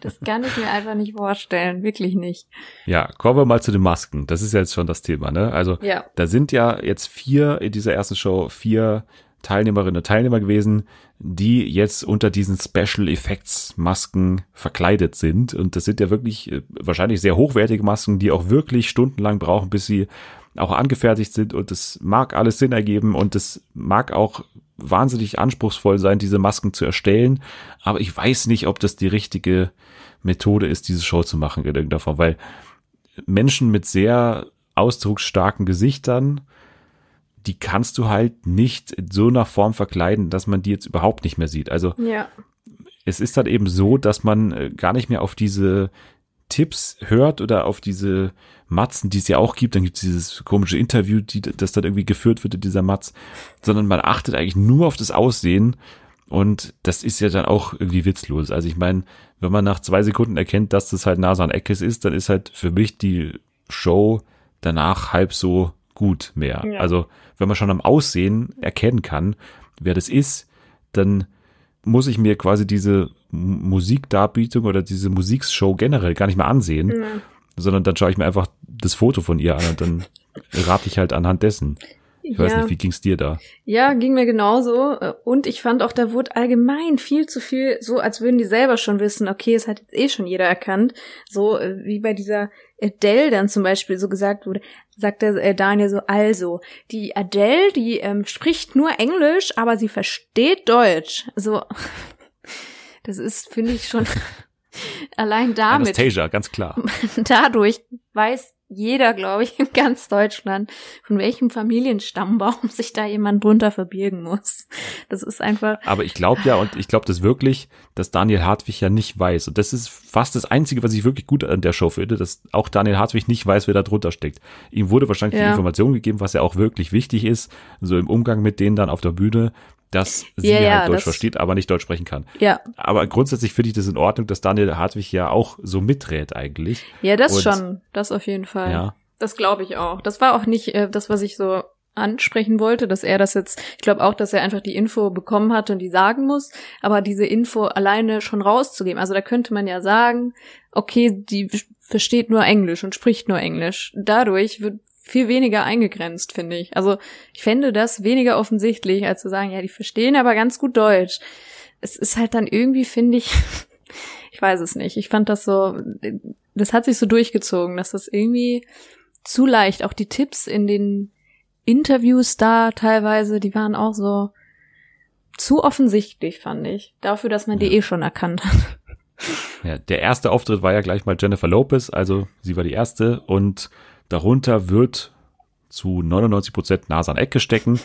Das kann ich mir einfach nicht vorstellen, wirklich nicht. Ja, kommen wir mal zu den Masken. Das ist jetzt schon das Thema, ne? Also, ja. da sind ja jetzt vier in dieser ersten Show, vier Teilnehmerinnen und Teilnehmer gewesen, die jetzt unter diesen Special Effects Masken verkleidet sind. Und das sind ja wirklich äh, wahrscheinlich sehr hochwertige Masken, die auch wirklich stundenlang brauchen, bis sie auch angefertigt sind und es mag alles Sinn ergeben und es mag auch wahnsinnig anspruchsvoll sein, diese Masken zu erstellen, aber ich weiß nicht, ob das die richtige Methode ist, diese Show zu machen in irgendeiner Form, weil Menschen mit sehr ausdrucksstarken Gesichtern, die kannst du halt nicht in so einer Form verkleiden, dass man die jetzt überhaupt nicht mehr sieht. Also ja. es ist dann eben so, dass man äh, gar nicht mehr auf diese Tipps hört oder auf diese Matzen, die es ja auch gibt, dann gibt es dieses komische Interview, die, das dann irgendwie geführt wird, dieser Matz, sondern man achtet eigentlich nur auf das Aussehen und das ist ja dann auch irgendwie witzlos. Also ich meine, wenn man nach zwei Sekunden erkennt, dass das halt Nasan Eckes ist, dann ist halt für mich die Show danach halb so gut mehr. Ja. Also wenn man schon am Aussehen erkennen kann, wer das ist, dann muss ich mir quasi diese Musikdarbietung oder diese Musikshow generell gar nicht mehr ansehen, mhm. sondern dann schaue ich mir einfach das Foto von ihr an und dann rate ich halt anhand dessen. Ich weiß nicht, wie ging's dir da? Ja, ging mir genauso. Und ich fand auch, da wurde allgemein viel zu viel, so als würden die selber schon wissen, okay, es hat jetzt eh schon jeder erkannt. So äh, wie bei dieser Adele dann zum Beispiel so gesagt wurde, sagt der äh, Daniel so, also, die Adele, die ähm, spricht nur Englisch, aber sie versteht Deutsch. So, das ist, finde ich schon allein damit. Anastasia, ganz klar. Dadurch weiß jeder, glaube ich, in ganz Deutschland, von welchem Familienstammbaum sich da jemand drunter verbirgen muss. Das ist einfach. Aber ich glaube ja, und ich glaube das wirklich, dass Daniel Hartwig ja nicht weiß. Und das ist fast das Einzige, was ich wirklich gut an der Show finde, dass auch Daniel Hartwig nicht weiß, wer da drunter steckt. Ihm wurde wahrscheinlich ja. die Information gegeben, was ja auch wirklich wichtig ist, so im Umgang mit denen dann auf der Bühne, dass sie ja, ja, halt Deutsch versteht, aber nicht Deutsch sprechen kann. Ja. Aber grundsätzlich finde ich das in Ordnung, dass Daniel Hartwig ja auch so miträt eigentlich. Ja, das Und, schon. Das auf jeden Fall. Ja. Das glaube ich auch. Das war auch nicht äh, das, was ich so ansprechen wollte, dass er das jetzt, ich glaube auch, dass er einfach die Info bekommen hat und die sagen muss, aber diese Info alleine schon rauszugeben. Also da könnte man ja sagen, okay, die versteht nur Englisch und spricht nur Englisch. Dadurch wird viel weniger eingegrenzt, finde ich. Also ich fände das weniger offensichtlich, als zu sagen, ja, die verstehen aber ganz gut Deutsch. Es ist halt dann irgendwie, finde ich, ich weiß es nicht. Ich fand das so, das hat sich so durchgezogen, dass das irgendwie zu leicht, auch die Tipps in den Interviews da teilweise, die waren auch so zu offensichtlich, fand ich. Dafür, dass man die eh schon erkannt hat. Ja, der erste Auftritt war ja gleich mal Jennifer Lopez, also sie war die erste und Darunter wird zu 99 Prozent Nase an Ecke stecken.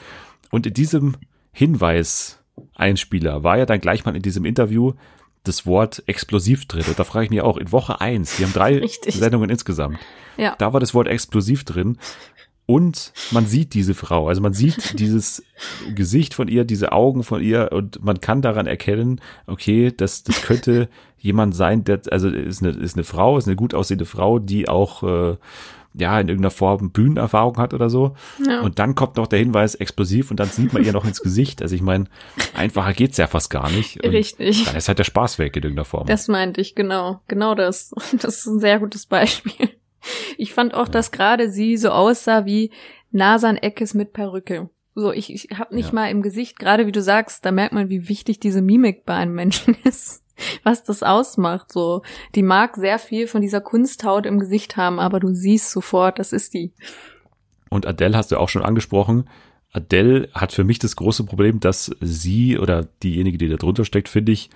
Und in diesem Hinweis-Einspieler war ja dann gleich mal in diesem Interview das Wort explosiv drin. Und da frage ich mich auch, in Woche eins, die haben drei Richtig. Sendungen insgesamt. Ja. Da war das Wort explosiv drin. Und man sieht diese Frau, also man sieht dieses Gesicht von ihr, diese Augen von ihr und man kann daran erkennen, okay, das, das könnte jemand sein, der, also ist eine, ist eine Frau, ist eine gut aussehende Frau, die auch äh, ja, in irgendeiner Form Bühnenerfahrung hat oder so. Ja. Und dann kommt noch der Hinweis explosiv und dann sieht man ihr noch ins Gesicht. Also ich meine, einfacher geht's ja fast gar nicht. Und Richtig. Dann ist halt der Spaß weg in irgendeiner Form. Das meinte ich, genau. Genau das. Das ist ein sehr gutes Beispiel. Ich fand auch, dass gerade sie so aussah wie Nase an Eckes mit Perücke. So, ich, ich habe nicht ja. mal im Gesicht, gerade wie du sagst, da merkt man, wie wichtig diese Mimik bei einem Menschen ist, was das ausmacht. So, die mag sehr viel von dieser Kunsthaut im Gesicht haben, aber du siehst sofort, das ist die. Und Adele hast du auch schon angesprochen. Adele hat für mich das große Problem, dass sie oder diejenige, die da drunter steckt, finde ich,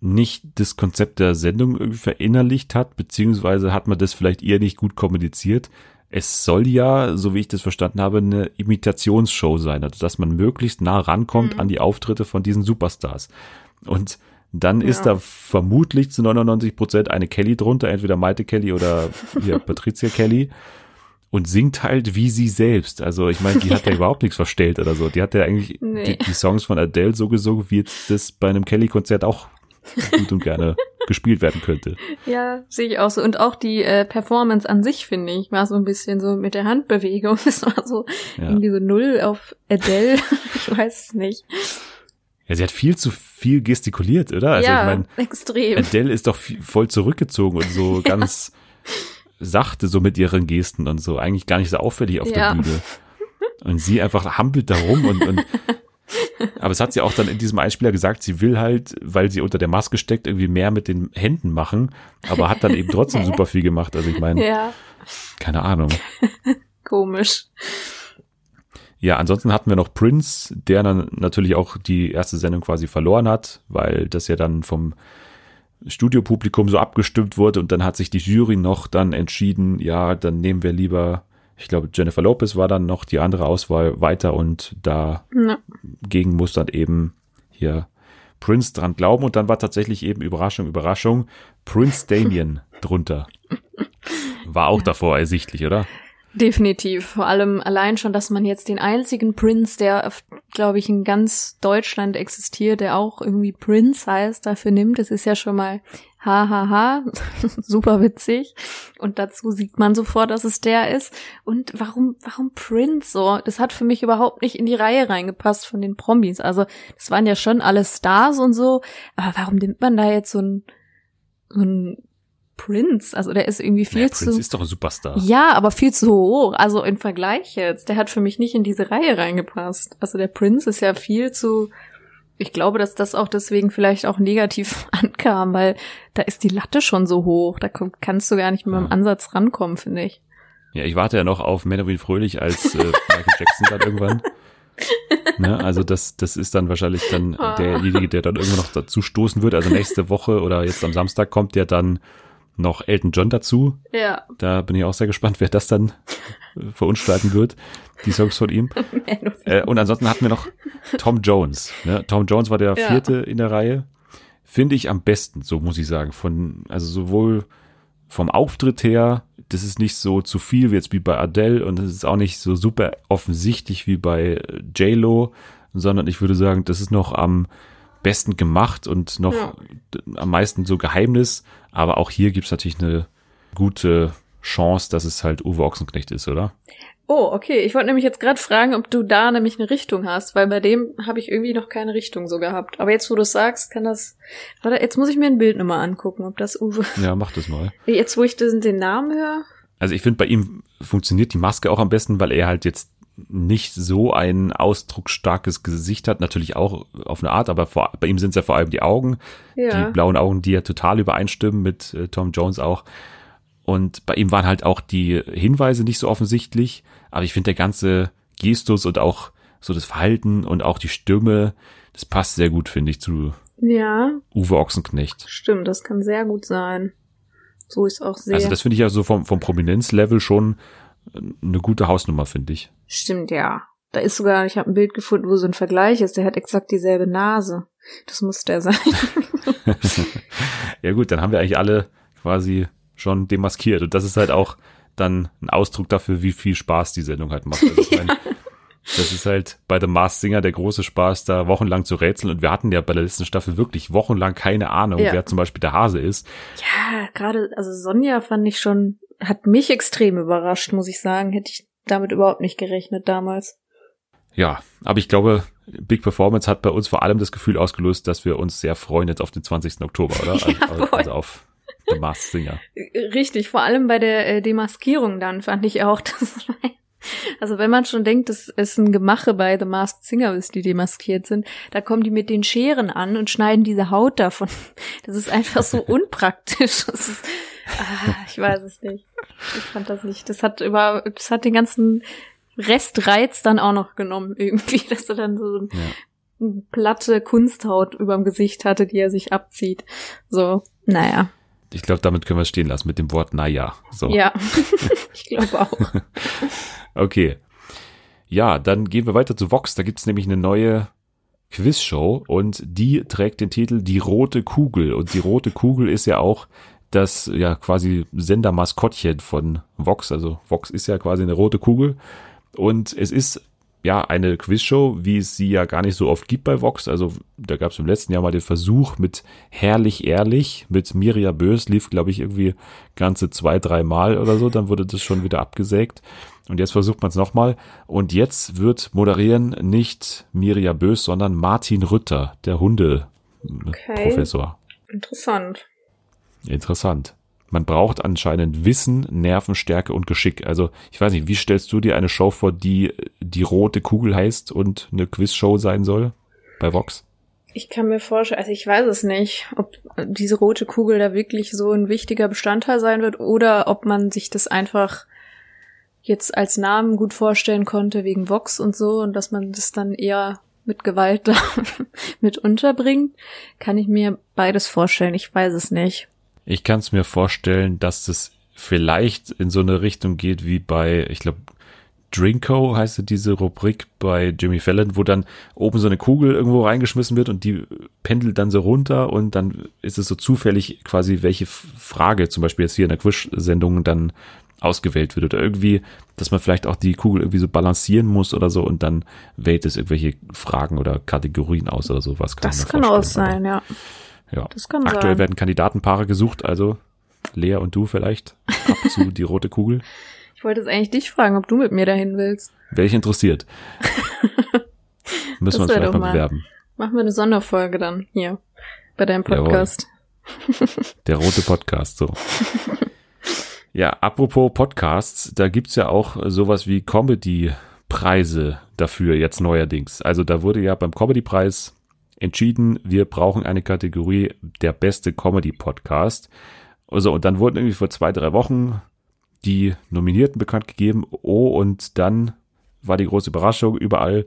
nicht das Konzept der Sendung irgendwie verinnerlicht hat, beziehungsweise hat man das vielleicht eher nicht gut kommuniziert. Es soll ja, so wie ich das verstanden habe, eine Imitationsshow sein, also dass man möglichst nah rankommt mhm. an die Auftritte von diesen Superstars. Und dann ja. ist da vermutlich zu 99 Prozent eine Kelly drunter, entweder Maite Kelly oder hier Patricia Kelly und singt halt wie sie selbst. Also ich meine, die hat ja überhaupt nichts verstellt oder so. Die hat ja eigentlich nee. die, die, Songs von Adele so gesungen, wie jetzt das bei einem Kelly-Konzert auch gut und gerne gespielt werden könnte. Ja, sehe ich auch so. Und auch die äh, Performance an sich, finde ich, war so ein bisschen so mit der Handbewegung. Es war so ja. irgendwie so null auf Adele. ich weiß es nicht. Ja, sie hat viel zu viel gestikuliert, oder? Also ja, ich mein, extrem. Adele ist doch voll zurückgezogen und so ja. ganz sachte so mit ihren Gesten und so. Eigentlich gar nicht so auffällig auf ja. der Bühne. Und sie einfach hampelt da rum und, und aber es hat sie auch dann in diesem Einspieler gesagt, sie will halt, weil sie unter der Maske steckt, irgendwie mehr mit den Händen machen, aber hat dann eben trotzdem super viel gemacht. Also ich meine, ja. keine Ahnung. Komisch. Ja, ansonsten hatten wir noch Prince, der dann natürlich auch die erste Sendung quasi verloren hat, weil das ja dann vom Studiopublikum so abgestimmt wurde und dann hat sich die Jury noch dann entschieden, ja, dann nehmen wir lieber ich glaube, Jennifer Lopez war dann noch die andere Auswahl weiter und dagegen ja. muss dann eben hier Prince dran glauben und dann war tatsächlich eben Überraschung, Überraschung, Prince Damien drunter. War auch ja. davor ersichtlich, oder? Definitiv. Vor allem allein schon, dass man jetzt den einzigen Prince, der, glaube ich, in ganz Deutschland existiert, der auch irgendwie Prince heißt, dafür nimmt. Das ist ja schon mal hahaha, super witzig. Und dazu sieht man sofort, dass es der ist. Und warum, warum Prince so? Das hat für mich überhaupt nicht in die Reihe reingepasst von den Promis. Also, das waren ja schon alle Stars und so. Aber warum nimmt man da jetzt so ein, so ein Prince, also der ist irgendwie viel ja, zu. Prince ist doch ein Superstar. Ja, aber viel zu hoch. Also im Vergleich jetzt, der hat für mich nicht in diese Reihe reingepasst. Also der Prince ist ja viel zu. Ich glaube, dass das auch deswegen vielleicht auch negativ ankam, weil da ist die Latte schon so hoch. Da kannst du gar nicht mit ja. dem Ansatz rankommen, finde ich. Ja, ich warte ja noch auf Manowin Fröhlich als äh, Michael Jackson dann irgendwann. Ne, also das, das ist dann wahrscheinlich dann oh. derjenige, der dann irgendwann noch dazu stoßen wird. Also nächste Woche oder jetzt am Samstag kommt der dann noch Elton John dazu. Ja. Da bin ich auch sehr gespannt, wer das dann verunstalten wird, die Songs von ihm. äh, und ansonsten hatten wir noch Tom Jones. Ne? Tom Jones war der ja. vierte in der Reihe. Finde ich am besten, so muss ich sagen. Von, also sowohl vom Auftritt her, das ist nicht so zu viel wie jetzt wie bei Adele und es ist auch nicht so super offensichtlich wie bei J-Lo, sondern ich würde sagen, das ist noch am besten gemacht und noch ja. am meisten so Geheimnis. Aber auch hier gibt's natürlich eine gute Chance, dass es halt Uwe Ochsenknecht ist, oder? Oh, okay. Ich wollte nämlich jetzt gerade fragen, ob du da nämlich eine Richtung hast, weil bei dem habe ich irgendwie noch keine Richtung so gehabt. Aber jetzt, wo du sagst, kann das. Warte, jetzt muss ich mir ein Bild nochmal angucken, ob das Uwe. Ja, mach das mal. Jetzt, wo ich den Namen höre. Also ich finde, bei ihm funktioniert die Maske auch am besten, weil er halt jetzt nicht so ein ausdrucksstarkes Gesicht hat, natürlich auch auf eine Art, aber vor, bei ihm sind es ja vor allem die Augen, ja. die blauen Augen, die ja total übereinstimmen mit äh, Tom Jones auch. Und bei ihm waren halt auch die Hinweise nicht so offensichtlich, aber ich finde der ganze Gestus und auch so das Verhalten und auch die Stimme, das passt sehr gut, finde ich, zu ja. Uwe Ochsenknecht. Stimmt, das kann sehr gut sein. So ist auch sehr. Also das finde ich ja so vom, vom Prominenzlevel schon eine gute Hausnummer, finde ich. Stimmt, ja. Da ist sogar, ich habe ein Bild gefunden, wo so ein Vergleich ist. Der hat exakt dieselbe Nase. Das muss der sein. ja gut, dann haben wir eigentlich alle quasi schon demaskiert. Und das ist halt auch dann ein Ausdruck dafür, wie viel Spaß die Sendung halt macht. Also ich mein, das ist halt bei The Masked Singer der große Spaß, da wochenlang zu rätseln. Und wir hatten ja bei der letzten Staffel wirklich wochenlang keine Ahnung, ja. wer zum Beispiel der Hase ist. Ja, gerade, also Sonja fand ich schon hat mich extrem überrascht, muss ich sagen. Hätte ich damit überhaupt nicht gerechnet damals. Ja, aber ich glaube, Big Performance hat bei uns vor allem das Gefühl ausgelöst, dass wir uns sehr freuen jetzt auf den 20. Oktober, oder? Also, ja, also auf The Masked Singer. Richtig, vor allem bei der äh, Demaskierung dann fand ich auch, das war Also wenn man schon denkt, dass es ein Gemache bei The Masked Singer ist, die demaskiert sind, da kommen die mit den Scheren an und schneiden diese Haut davon. Das ist einfach so unpraktisch. Das ist, ah, ich weiß es nicht. Ich fand das nicht. Das hat über, das hat den ganzen Restreiz dann auch noch genommen irgendwie, dass er dann so ein, ja. eine platte Kunsthaut überm Gesicht hatte, die er sich abzieht. So, naja. Ich glaube, damit können wir es stehen lassen mit dem Wort naja. So. Ja, ich glaube auch. okay. Ja, dann gehen wir weiter zu Vox. Da gibt es nämlich eine neue Quizshow und die trägt den Titel Die rote Kugel. Und die rote Kugel ist ja auch das ja quasi Sendermaskottchen von Vox. Also Vox ist ja quasi eine rote Kugel. Und es ist ja eine Quizshow, wie es sie ja gar nicht so oft gibt bei Vox. Also da gab es im letzten Jahr mal den Versuch mit Herrlich Ehrlich, mit Miria Bös, lief glaube ich irgendwie ganze zwei, drei Mal oder so. Dann wurde das schon wieder abgesägt. Und jetzt versucht man es nochmal. Und jetzt wird moderieren nicht Miria Bös, sondern Martin Rütter, der Hundeprofessor. Okay. Interessant. Interessant. Man braucht anscheinend Wissen, Nervenstärke und Geschick. Also ich weiß nicht, wie stellst du dir eine Show vor, die die rote Kugel heißt und eine Quizshow sein soll bei Vox? Ich kann mir vorstellen, also ich weiß es nicht, ob diese rote Kugel da wirklich so ein wichtiger Bestandteil sein wird oder ob man sich das einfach jetzt als Namen gut vorstellen konnte wegen Vox und so und dass man das dann eher mit Gewalt da mit unterbringt, kann ich mir beides vorstellen. Ich weiß es nicht. Ich kann es mir vorstellen, dass es vielleicht in so eine Richtung geht wie bei, ich glaube, Drinko heißt diese Rubrik bei Jimmy Fallon, wo dann oben so eine Kugel irgendwo reingeschmissen wird und die pendelt dann so runter und dann ist es so zufällig quasi, welche Frage zum Beispiel jetzt hier in der Quiz-Sendung dann ausgewählt wird oder irgendwie, dass man vielleicht auch die Kugel irgendwie so balancieren muss oder so und dann wählt es irgendwelche Fragen oder Kategorien aus oder sowas. Kann das kann auch sein, ja. Ja. Das kann Aktuell sein. werden Kandidatenpaare gesucht, also Lea und du vielleicht ab zu die rote Kugel. Ich wollte jetzt eigentlich dich fragen, ob du mit mir dahin willst. Wäre ich interessiert. Müssen wir uns vielleicht mal bewerben. Machen wir eine Sonderfolge dann hier bei deinem Podcast. Der rote Podcast, so. ja, apropos Podcasts, da gibt's ja auch sowas wie Comedy-Preise dafür jetzt neuerdings. Also da wurde ja beim Comedy-Preis entschieden, wir brauchen eine Kategorie der beste Comedy-Podcast. Also, und dann wurden irgendwie vor zwei, drei Wochen die Nominierten bekannt gegeben. Oh, und dann war die große Überraschung überall.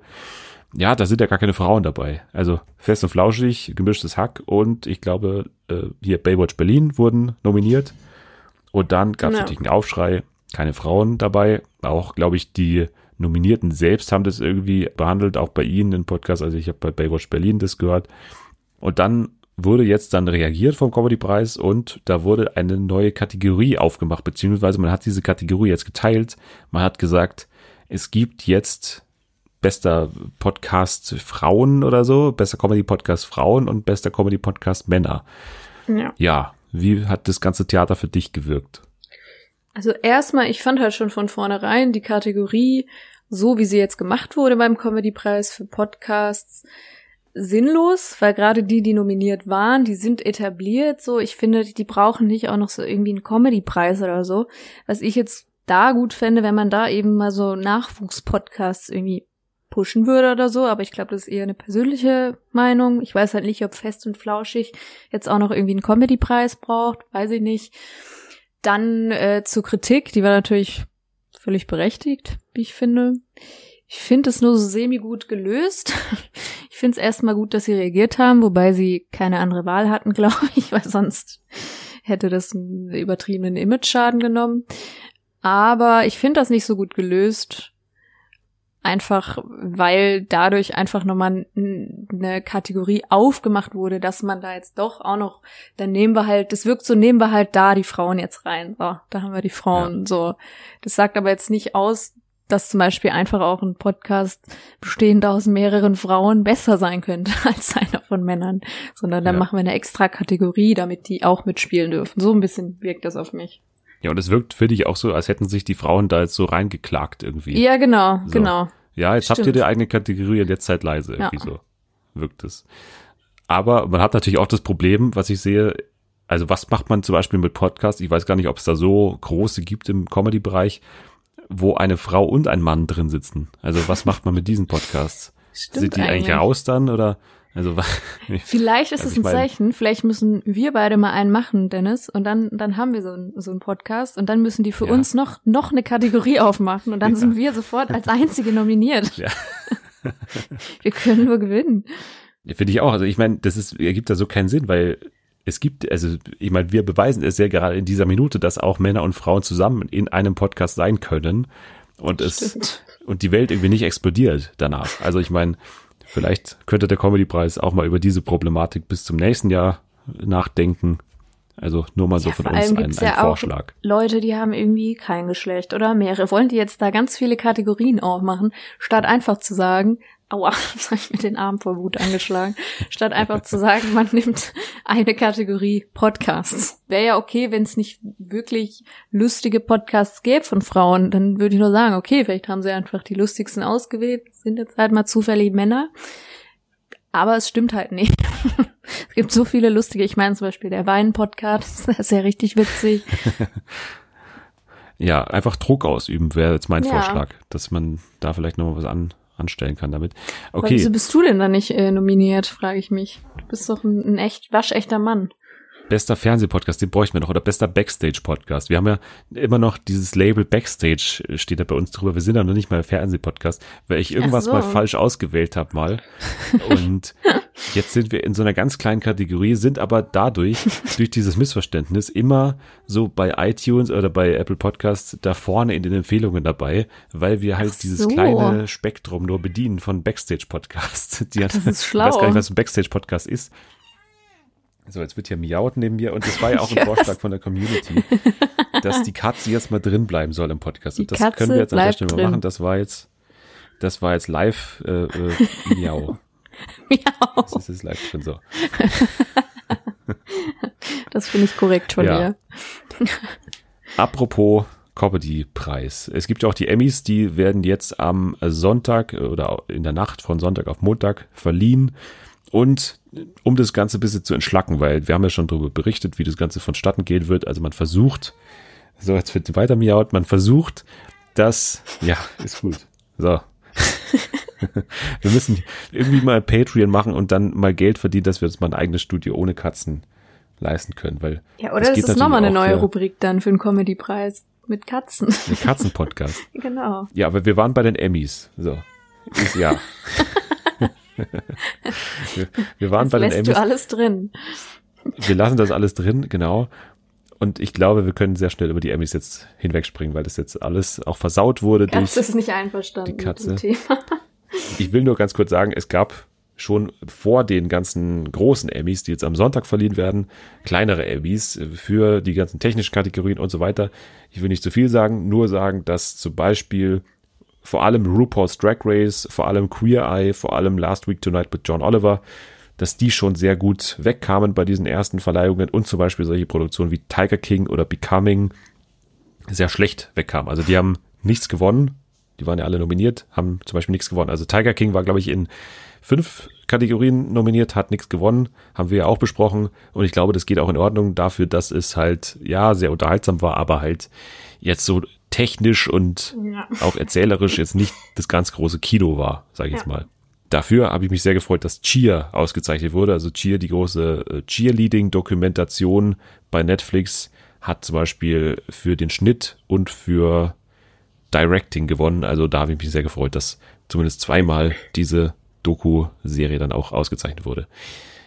Ja, da sind ja gar keine Frauen dabei. Also fest und flauschig, gemischtes Hack und ich glaube, äh, hier Baywatch Berlin wurden nominiert. Und dann gab es ja. natürlich einen Aufschrei, keine Frauen dabei. Auch, glaube ich, die Nominierten selbst haben das irgendwie behandelt, auch bei Ihnen im Podcast. Also ich habe bei Baywatch Berlin das gehört. Und dann wurde jetzt dann reagiert vom Comedy-Preis und da wurde eine neue Kategorie aufgemacht, beziehungsweise man hat diese Kategorie jetzt geteilt. Man hat gesagt, es gibt jetzt bester Podcast Frauen oder so, bester Comedy-Podcast Frauen und bester Comedy-Podcast Männer. Ja. ja, wie hat das ganze Theater für dich gewirkt? Also erstmal, ich fand halt schon von vornherein die Kategorie so wie sie jetzt gemacht wurde beim Comedy-Preis für Podcasts, sinnlos, weil gerade die, die nominiert waren, die sind etabliert. So, ich finde, die brauchen nicht auch noch so irgendwie einen Comedy-Preis oder so. Was ich jetzt da gut fände, wenn man da eben mal so Nachwuchspodcasts irgendwie pushen würde oder so, aber ich glaube, das ist eher eine persönliche Meinung. Ich weiß halt nicht, ob Fest und Flauschig jetzt auch noch irgendwie einen Comedy-Preis braucht, weiß ich nicht. Dann äh, zur Kritik, die war natürlich völlig berechtigt, wie ich finde. Ich finde es nur so semi-gut gelöst. Ich finde es erstmal gut, dass sie reagiert haben, wobei sie keine andere Wahl hatten, glaube ich, weil sonst hätte das einen übertriebenen Image-Schaden genommen. Aber ich finde das nicht so gut gelöst. Einfach, weil dadurch einfach nochmal eine Kategorie aufgemacht wurde, dass man da jetzt doch auch noch, dann nehmen wir halt, das wirkt so, nehmen wir halt da die Frauen jetzt rein. So, da haben wir die Frauen. Ja. So. Das sagt aber jetzt nicht aus, dass zum Beispiel einfach auch ein Podcast bestehend aus mehreren Frauen besser sein könnte als einer von Männern, sondern dann ja. machen wir eine extra Kategorie, damit die auch mitspielen dürfen. So ein bisschen wirkt das auf mich. Ja, und es wirkt für dich auch so, als hätten sich die Frauen da jetzt so reingeklagt irgendwie. Ja, genau, so. genau. Ja, jetzt Stimmt. habt ihr die eigene Kategorie und jetzt seid leise, irgendwie ja. so wirkt es. Aber man hat natürlich auch das Problem, was ich sehe, also was macht man zum Beispiel mit Podcasts? Ich weiß gar nicht, ob es da so große gibt im Comedy-Bereich. wo eine Frau und ein Mann drin sitzen. Also was macht man mit diesen Podcasts? Stimmt Sind die eigentlich raus dann oder? Also vielleicht ist also es ein Zeichen. Vielleicht müssen wir beide mal einen machen, Dennis, und dann dann haben wir so einen so einen Podcast und dann müssen die für ja. uns noch noch eine Kategorie aufmachen und dann ja. sind wir sofort als einzige nominiert. Ja. wir können nur gewinnen. Finde ich auch. Also ich meine, das ist ergibt da so keinen Sinn, weil es gibt, also ich meine, wir beweisen es ja gerade in dieser Minute, dass auch Männer und Frauen zusammen in einem Podcast sein können und es Stimmt. und die Welt irgendwie nicht explodiert danach. Also ich meine, vielleicht könnte der Comedy-Preis auch mal über diese Problematik bis zum nächsten Jahr nachdenken. Also nur mal so ja, von uns ein, ein ja Vorschlag. Leute, die haben irgendwie kein Geschlecht oder mehrere. Wollen die jetzt da ganz viele Kategorien aufmachen, statt einfach zu sagen, aua, das habe ich mir den Arm vor Wut angeschlagen, statt einfach zu sagen, man nimmt eine Kategorie Podcasts. Wäre ja okay, wenn es nicht wirklich lustige Podcasts gäbe von Frauen, dann würde ich nur sagen, okay, vielleicht haben sie einfach die lustigsten ausgewählt, sind jetzt halt mal zufällig Männer. Aber es stimmt halt nicht. es gibt so viele lustige, ich meine zum Beispiel der Wein-Podcast, das ist ja richtig witzig. Ja, einfach Druck ausüben wäre jetzt mein ja. Vorschlag, dass man da vielleicht nochmal was an, anstellen kann damit. Okay. Aber wieso bist du denn da nicht äh, nominiert, frage ich mich. Du bist doch ein, ein echt waschechter Mann bester Fernsehpodcast, den bräuchten wir noch, oder bester Backstage-Podcast. Wir haben ja immer noch dieses Label Backstage, äh, steht da bei uns drüber. Wir sind ja noch nicht mal Fernsehpodcast, weil ich irgendwas so. mal falsch ausgewählt habe mal. Und jetzt sind wir in so einer ganz kleinen Kategorie, sind aber dadurch, durch dieses Missverständnis, immer so bei iTunes oder bei Apple Podcasts da vorne in den Empfehlungen dabei, weil wir halt dieses kleine Spektrum nur bedienen von Backstage-Podcasts. Das ist schlau. Ich weiß gar nicht, was ein Backstage-Podcast ist. So, jetzt wird hier miaut neben mir und das war ja auch ein yes. Vorschlag von der Community, dass die Katze jetzt mal drin bleiben soll im Podcast. Und das Katze können wir jetzt an der Stelle mal machen. Das war jetzt, das war jetzt live äh, äh, Miau. Miau. Das ist jetzt live drin so. das finde ich korrekt von ja. dir. Apropos Comedy-Preis. Es gibt ja auch die Emmys, die werden jetzt am Sonntag oder in der Nacht von Sonntag auf Montag verliehen. Und um das Ganze ein bisschen zu entschlacken, weil wir haben ja schon darüber berichtet, wie das Ganze vonstatten gehen wird. Also man versucht, so jetzt wird weiter miaut, man versucht, das, ja, ist gut. So. wir müssen irgendwie mal Patreon machen und dann mal Geld verdienen, dass wir uns mal ein eigenes Studio ohne Katzen leisten können, weil. Ja, oder das, das ist nochmal eine neue Rubrik dann für einen Comedy-Preis mit Katzen. Ein Katzenpodcast. genau. Ja, aber wir waren bei den Emmys. So. Ist, ja. wir, wir, waren das bei den Emmys. du alles drin. Wir lassen das alles drin, genau. Und ich glaube, wir können sehr schnell über die Emmys jetzt hinwegspringen, weil das jetzt alles auch versaut wurde. Die Katze ist nicht einverstanden die Katze. mit dem Thema. Ich will nur ganz kurz sagen, es gab schon vor den ganzen großen Emmys, die jetzt am Sonntag verliehen werden, kleinere Emmys für die ganzen technischen Kategorien und so weiter. Ich will nicht zu viel sagen, nur sagen, dass zum Beispiel vor allem RuPaul's Drag Race, vor allem Queer Eye, vor allem Last Week Tonight with John Oliver, dass die schon sehr gut wegkamen bei diesen ersten Verleihungen und zum Beispiel solche Produktionen wie Tiger King oder Becoming sehr schlecht wegkamen. Also die haben nichts gewonnen, die waren ja alle nominiert, haben zum Beispiel nichts gewonnen. Also Tiger King war, glaube ich, in fünf Kategorien nominiert, hat nichts gewonnen, haben wir ja auch besprochen. Und ich glaube, das geht auch in Ordnung dafür, dass es halt, ja, sehr unterhaltsam war, aber halt jetzt so technisch und ja. auch erzählerisch jetzt nicht das ganz große Kino war, sage ich ja. jetzt mal. Dafür habe ich mich sehr gefreut, dass Cheer ausgezeichnet wurde. Also Cheer, die große äh, Cheerleading-Dokumentation bei Netflix, hat zum Beispiel für den Schnitt und für Directing gewonnen. Also da habe ich mich sehr gefreut, dass zumindest zweimal diese Doku-Serie dann auch ausgezeichnet wurde.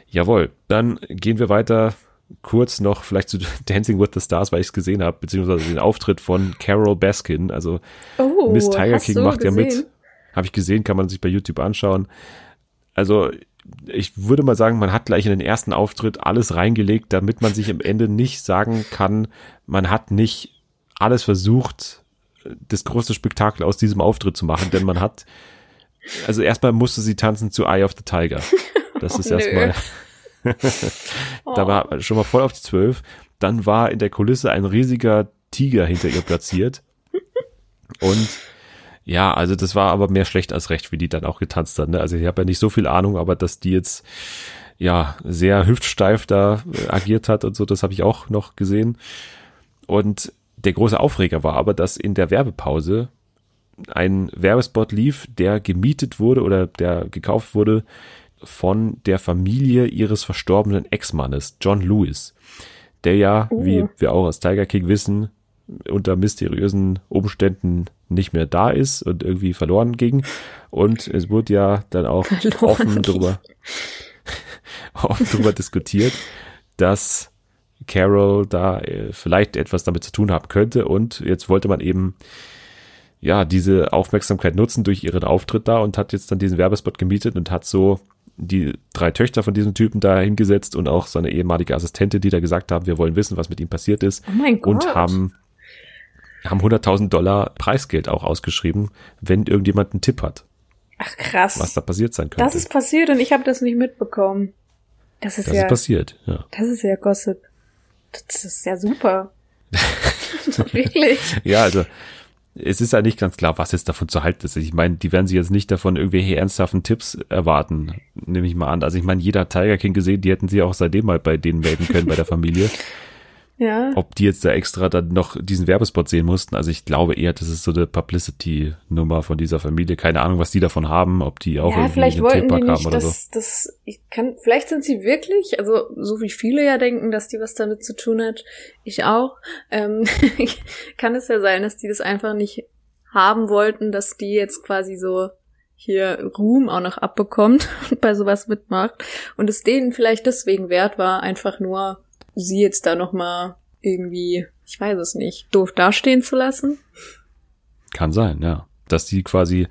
Jawohl, dann gehen wir weiter kurz noch vielleicht zu Dancing with the Stars, weil ich es gesehen habe, beziehungsweise den Auftritt von Carol Baskin. Also oh, Miss Tiger King macht gesehen? ja mit. Habe ich gesehen, kann man sich bei YouTube anschauen. Also ich würde mal sagen, man hat gleich in den ersten Auftritt alles reingelegt, damit man sich am Ende nicht sagen kann, man hat nicht alles versucht, das große Spektakel aus diesem Auftritt zu machen, denn man hat, also erstmal musste sie tanzen zu Eye of the Tiger. Das ist oh, da war schon mal voll auf die Zwölf. Dann war in der Kulisse ein riesiger Tiger hinter ihr platziert. Und ja, also das war aber mehr schlecht als recht, wie die dann auch getanzt hat. Ne? Also ich habe ja nicht so viel Ahnung, aber dass die jetzt ja sehr hüftsteif da äh, agiert hat und so, das habe ich auch noch gesehen. Und der große Aufreger war aber, dass in der Werbepause ein Werbespot lief, der gemietet wurde oder der gekauft wurde von der Familie ihres verstorbenen Ex-Mannes, John Lewis, der ja, uh. wie wir auch aus Tiger King wissen, unter mysteriösen Umständen nicht mehr da ist und irgendwie verloren ging. Und es wurde ja dann auch verloren offen drüber, offen drüber diskutiert, dass Carol da äh, vielleicht etwas damit zu tun haben könnte. Und jetzt wollte man eben ja diese Aufmerksamkeit nutzen durch ihren Auftritt da und hat jetzt dann diesen Werbespot gemietet und hat so die drei Töchter von diesem Typen da hingesetzt und auch seine ehemalige Assistentin, die da gesagt haben, wir wollen wissen, was mit ihm passiert ist. Oh mein Gott. Und haben, haben 100.000 Dollar Preisgeld auch ausgeschrieben, wenn irgendjemand einen Tipp hat. Ach krass. Was da passiert sein könnte. Das ist passiert und ich habe das nicht mitbekommen. Das ist das ja. ist passiert, ja. Das ist ja Gossip. Das ist ja super. Wirklich. Ja, also es ist ja nicht ganz klar, was jetzt davon zu halten ist. Ich meine, die werden sich jetzt nicht davon irgendwelche ernsthaften Tipps erwarten, nehme ich mal an. Also ich meine, jeder Tiger King gesehen, die hätten sie auch seitdem mal bei denen melden können, bei der Familie. Ja. Ob die jetzt da extra dann noch diesen Werbespot sehen mussten. Also ich glaube eher, das ist so eine Publicity-Nummer von dieser Familie. Keine Ahnung, was die davon haben, ob die auch ja, irgendwie vielleicht einen wollten die haben nicht, oder dass, so. dass ich kann, vielleicht sind sie wirklich, also so wie viele ja denken, dass die was damit zu tun hat, ich auch, ähm, kann es ja sein, dass die das einfach nicht haben wollten, dass die jetzt quasi so hier Ruhm auch noch abbekommt und bei sowas mitmacht und es denen vielleicht deswegen wert war, einfach nur sie jetzt da noch mal irgendwie, ich weiß es nicht, doof dastehen zu lassen. Kann sein, ja. Dass die quasi,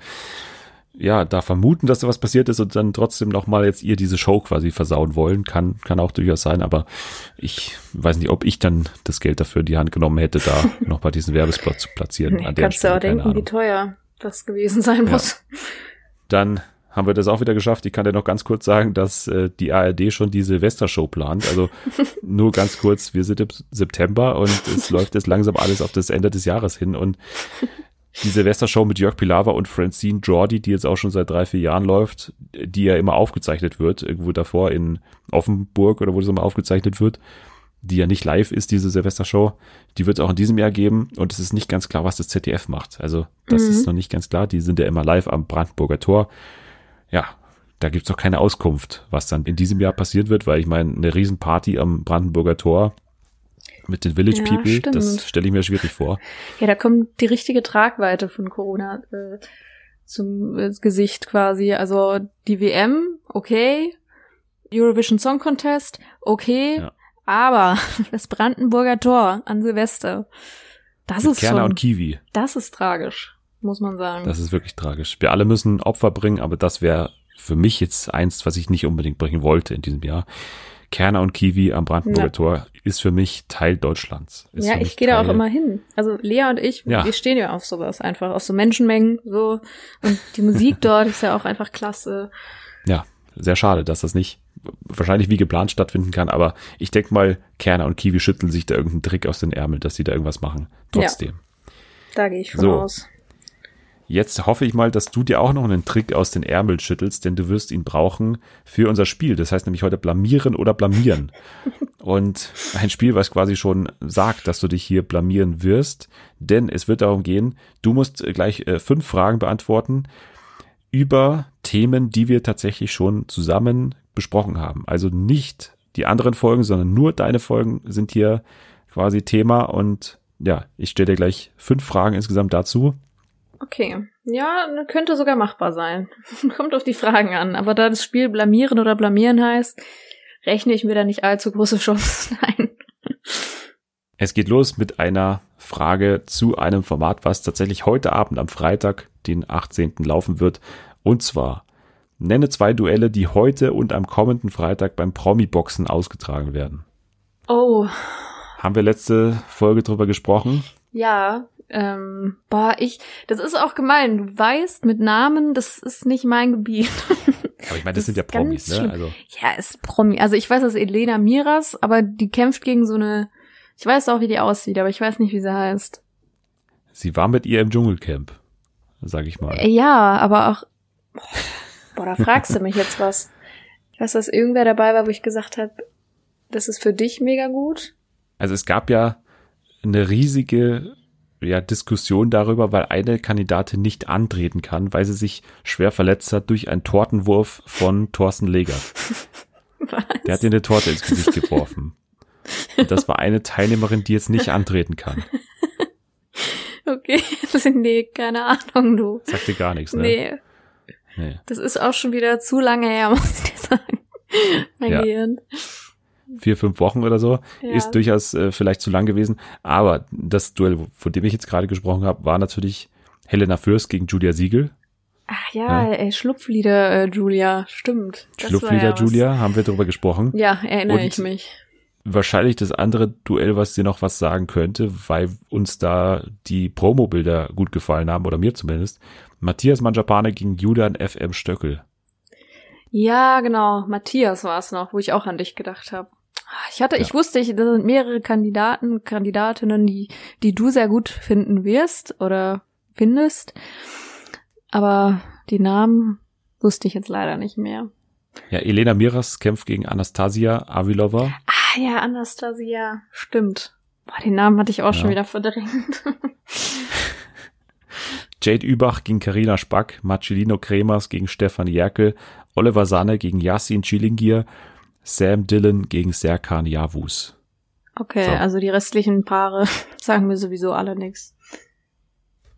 ja, da vermuten, dass da was passiert ist und dann trotzdem nochmal jetzt ihr diese Show quasi versauen wollen. Kann, kann auch durchaus sein, aber ich weiß nicht, ob ich dann das Geld dafür in die Hand genommen hätte, da nochmal diesen Werbespot zu platzieren. Nee, an kannst du auch denken, wie teuer das gewesen sein muss. Ja. Dann haben wir das auch wieder geschafft. Ich kann dir noch ganz kurz sagen, dass äh, die ARD schon die Silvestershow plant. Also nur ganz kurz, wir sind im September und es läuft jetzt langsam alles auf das Ende des Jahres hin. Und die Silvestershow mit Jörg Pilawa und Francine Jordi, die jetzt auch schon seit drei, vier Jahren läuft, die ja immer aufgezeichnet wird, irgendwo davor in Offenburg oder wo das immer aufgezeichnet wird, die ja nicht live ist, diese Silvestershow, die wird es auch in diesem Jahr geben und es ist nicht ganz klar, was das ZDF macht. Also das mhm. ist noch nicht ganz klar. Die sind ja immer live am Brandenburger Tor ja, da gibt's doch keine Auskunft, was dann in diesem Jahr passiert wird, weil ich meine, eine Riesenparty am Brandenburger Tor mit den Village ja, People, stimmt. das stelle ich mir schwierig vor. Ja, da kommt die richtige Tragweite von Corona äh, zum äh, Gesicht quasi. Also die WM, okay, Eurovision Song Contest, okay, ja. aber das Brandenburger Tor an Silvester, das mit ist Kerner schon, und Kiwi. Das ist tragisch muss man sagen. Das ist wirklich tragisch. Wir alle müssen Opfer bringen, aber das wäre für mich jetzt eins, was ich nicht unbedingt bringen wollte in diesem Jahr. Kerner und Kiwi am Brandenburger ja. Tor ist für mich Teil Deutschlands. Ist ja, ich gehe da auch immer hin. Also Lea und ich, ja. wir stehen ja auf sowas einfach, auf so Menschenmengen so und die Musik dort ist ja auch einfach klasse. Ja, sehr schade, dass das nicht wahrscheinlich wie geplant stattfinden kann, aber ich denke mal, Kerner und Kiwi schütteln sich da irgendeinen Trick aus den Ärmeln, dass sie da irgendwas machen. Trotzdem. Ja, da gehe ich von so. aus. Jetzt hoffe ich mal, dass du dir auch noch einen Trick aus den Ärmeln schüttelst, denn du wirst ihn brauchen für unser Spiel. Das heißt nämlich heute blamieren oder blamieren. Und ein Spiel, was quasi schon sagt, dass du dich hier blamieren wirst, denn es wird darum gehen, du musst gleich äh, fünf Fragen beantworten über Themen, die wir tatsächlich schon zusammen besprochen haben. Also nicht die anderen Folgen, sondern nur deine Folgen sind hier quasi Thema und ja, ich stelle dir gleich fünf Fragen insgesamt dazu Okay. Ja, könnte sogar machbar sein. Kommt auf die Fragen an. Aber da das Spiel blamieren oder blamieren heißt, rechne ich mir da nicht allzu große Chancen ein. Es geht los mit einer Frage zu einem Format, was tatsächlich heute Abend am Freitag, den 18. laufen wird. Und zwar, nenne zwei Duelle, die heute und am kommenden Freitag beim Promi-Boxen ausgetragen werden. Oh. Haben wir letzte Folge drüber gesprochen? Ja, ähm, boah, ich, das ist auch gemein. Du weißt mit Namen, das ist nicht mein Gebiet. Aber ich meine, das, das sind ja Promis, ne? Also. Ja, ist Promi. Also ich weiß, das ist Elena Miras, aber die kämpft gegen so eine, ich weiß auch, wie die aussieht, aber ich weiß nicht, wie sie heißt. Sie war mit ihr im Dschungelcamp, sag ich mal. Ja, aber auch, boah, da fragst du mich jetzt was. Ich weiß, dass irgendwer dabei war, wo ich gesagt habe, das ist für dich mega gut. Also es gab ja eine riesige ja, Diskussion darüber, weil eine Kandidatin nicht antreten kann, weil sie sich schwer verletzt hat durch einen Tortenwurf von Thorsten Leger. Was? Der hat ihr eine Torte ins Gesicht geworfen. Und das war eine Teilnehmerin, die jetzt nicht antreten kann. Okay, nee, keine Ahnung, du. Sagt dir gar nichts, ne? Nee. nee. Das ist auch schon wieder zu lange her, muss ich dir sagen. Mein ja. Gehirn vier, fünf Wochen oder so, ja. ist durchaus äh, vielleicht zu lang gewesen. Aber das Duell, von dem ich jetzt gerade gesprochen habe, war natürlich Helena Fürst gegen Julia Siegel. Ach ja, ja. Ey, Schlupflieder äh, Julia, stimmt. Schlupflieder ja Julia, haben wir darüber gesprochen. Ja, erinnere Und ich mich. Wahrscheinlich das andere Duell, was dir noch was sagen könnte, weil uns da die Promo-Bilder gut gefallen haben, oder mir zumindest. Matthias Manjapane gegen Julian FM Stöckel. Ja, genau. Matthias war es noch, wo ich auch an dich gedacht habe. Ich hatte, ja. ich wusste, ich, da sind mehrere Kandidaten, Kandidatinnen, die, die du sehr gut finden wirst oder findest. Aber die Namen wusste ich jetzt leider nicht mehr. Ja, Elena Miras kämpft gegen Anastasia Avilova. Ah ja, Anastasia, stimmt. Boah, den Namen hatte ich auch ja. schon wieder verdrängt. Jade Übach gegen Karina Spack, Marcelino Kremers gegen Stefan Jerkel, Oliver Sahne gegen Yassin Chilingir, Sam Dillon gegen Serkan Yavuz. Okay, so. also die restlichen Paare sagen mir sowieso alle nichts.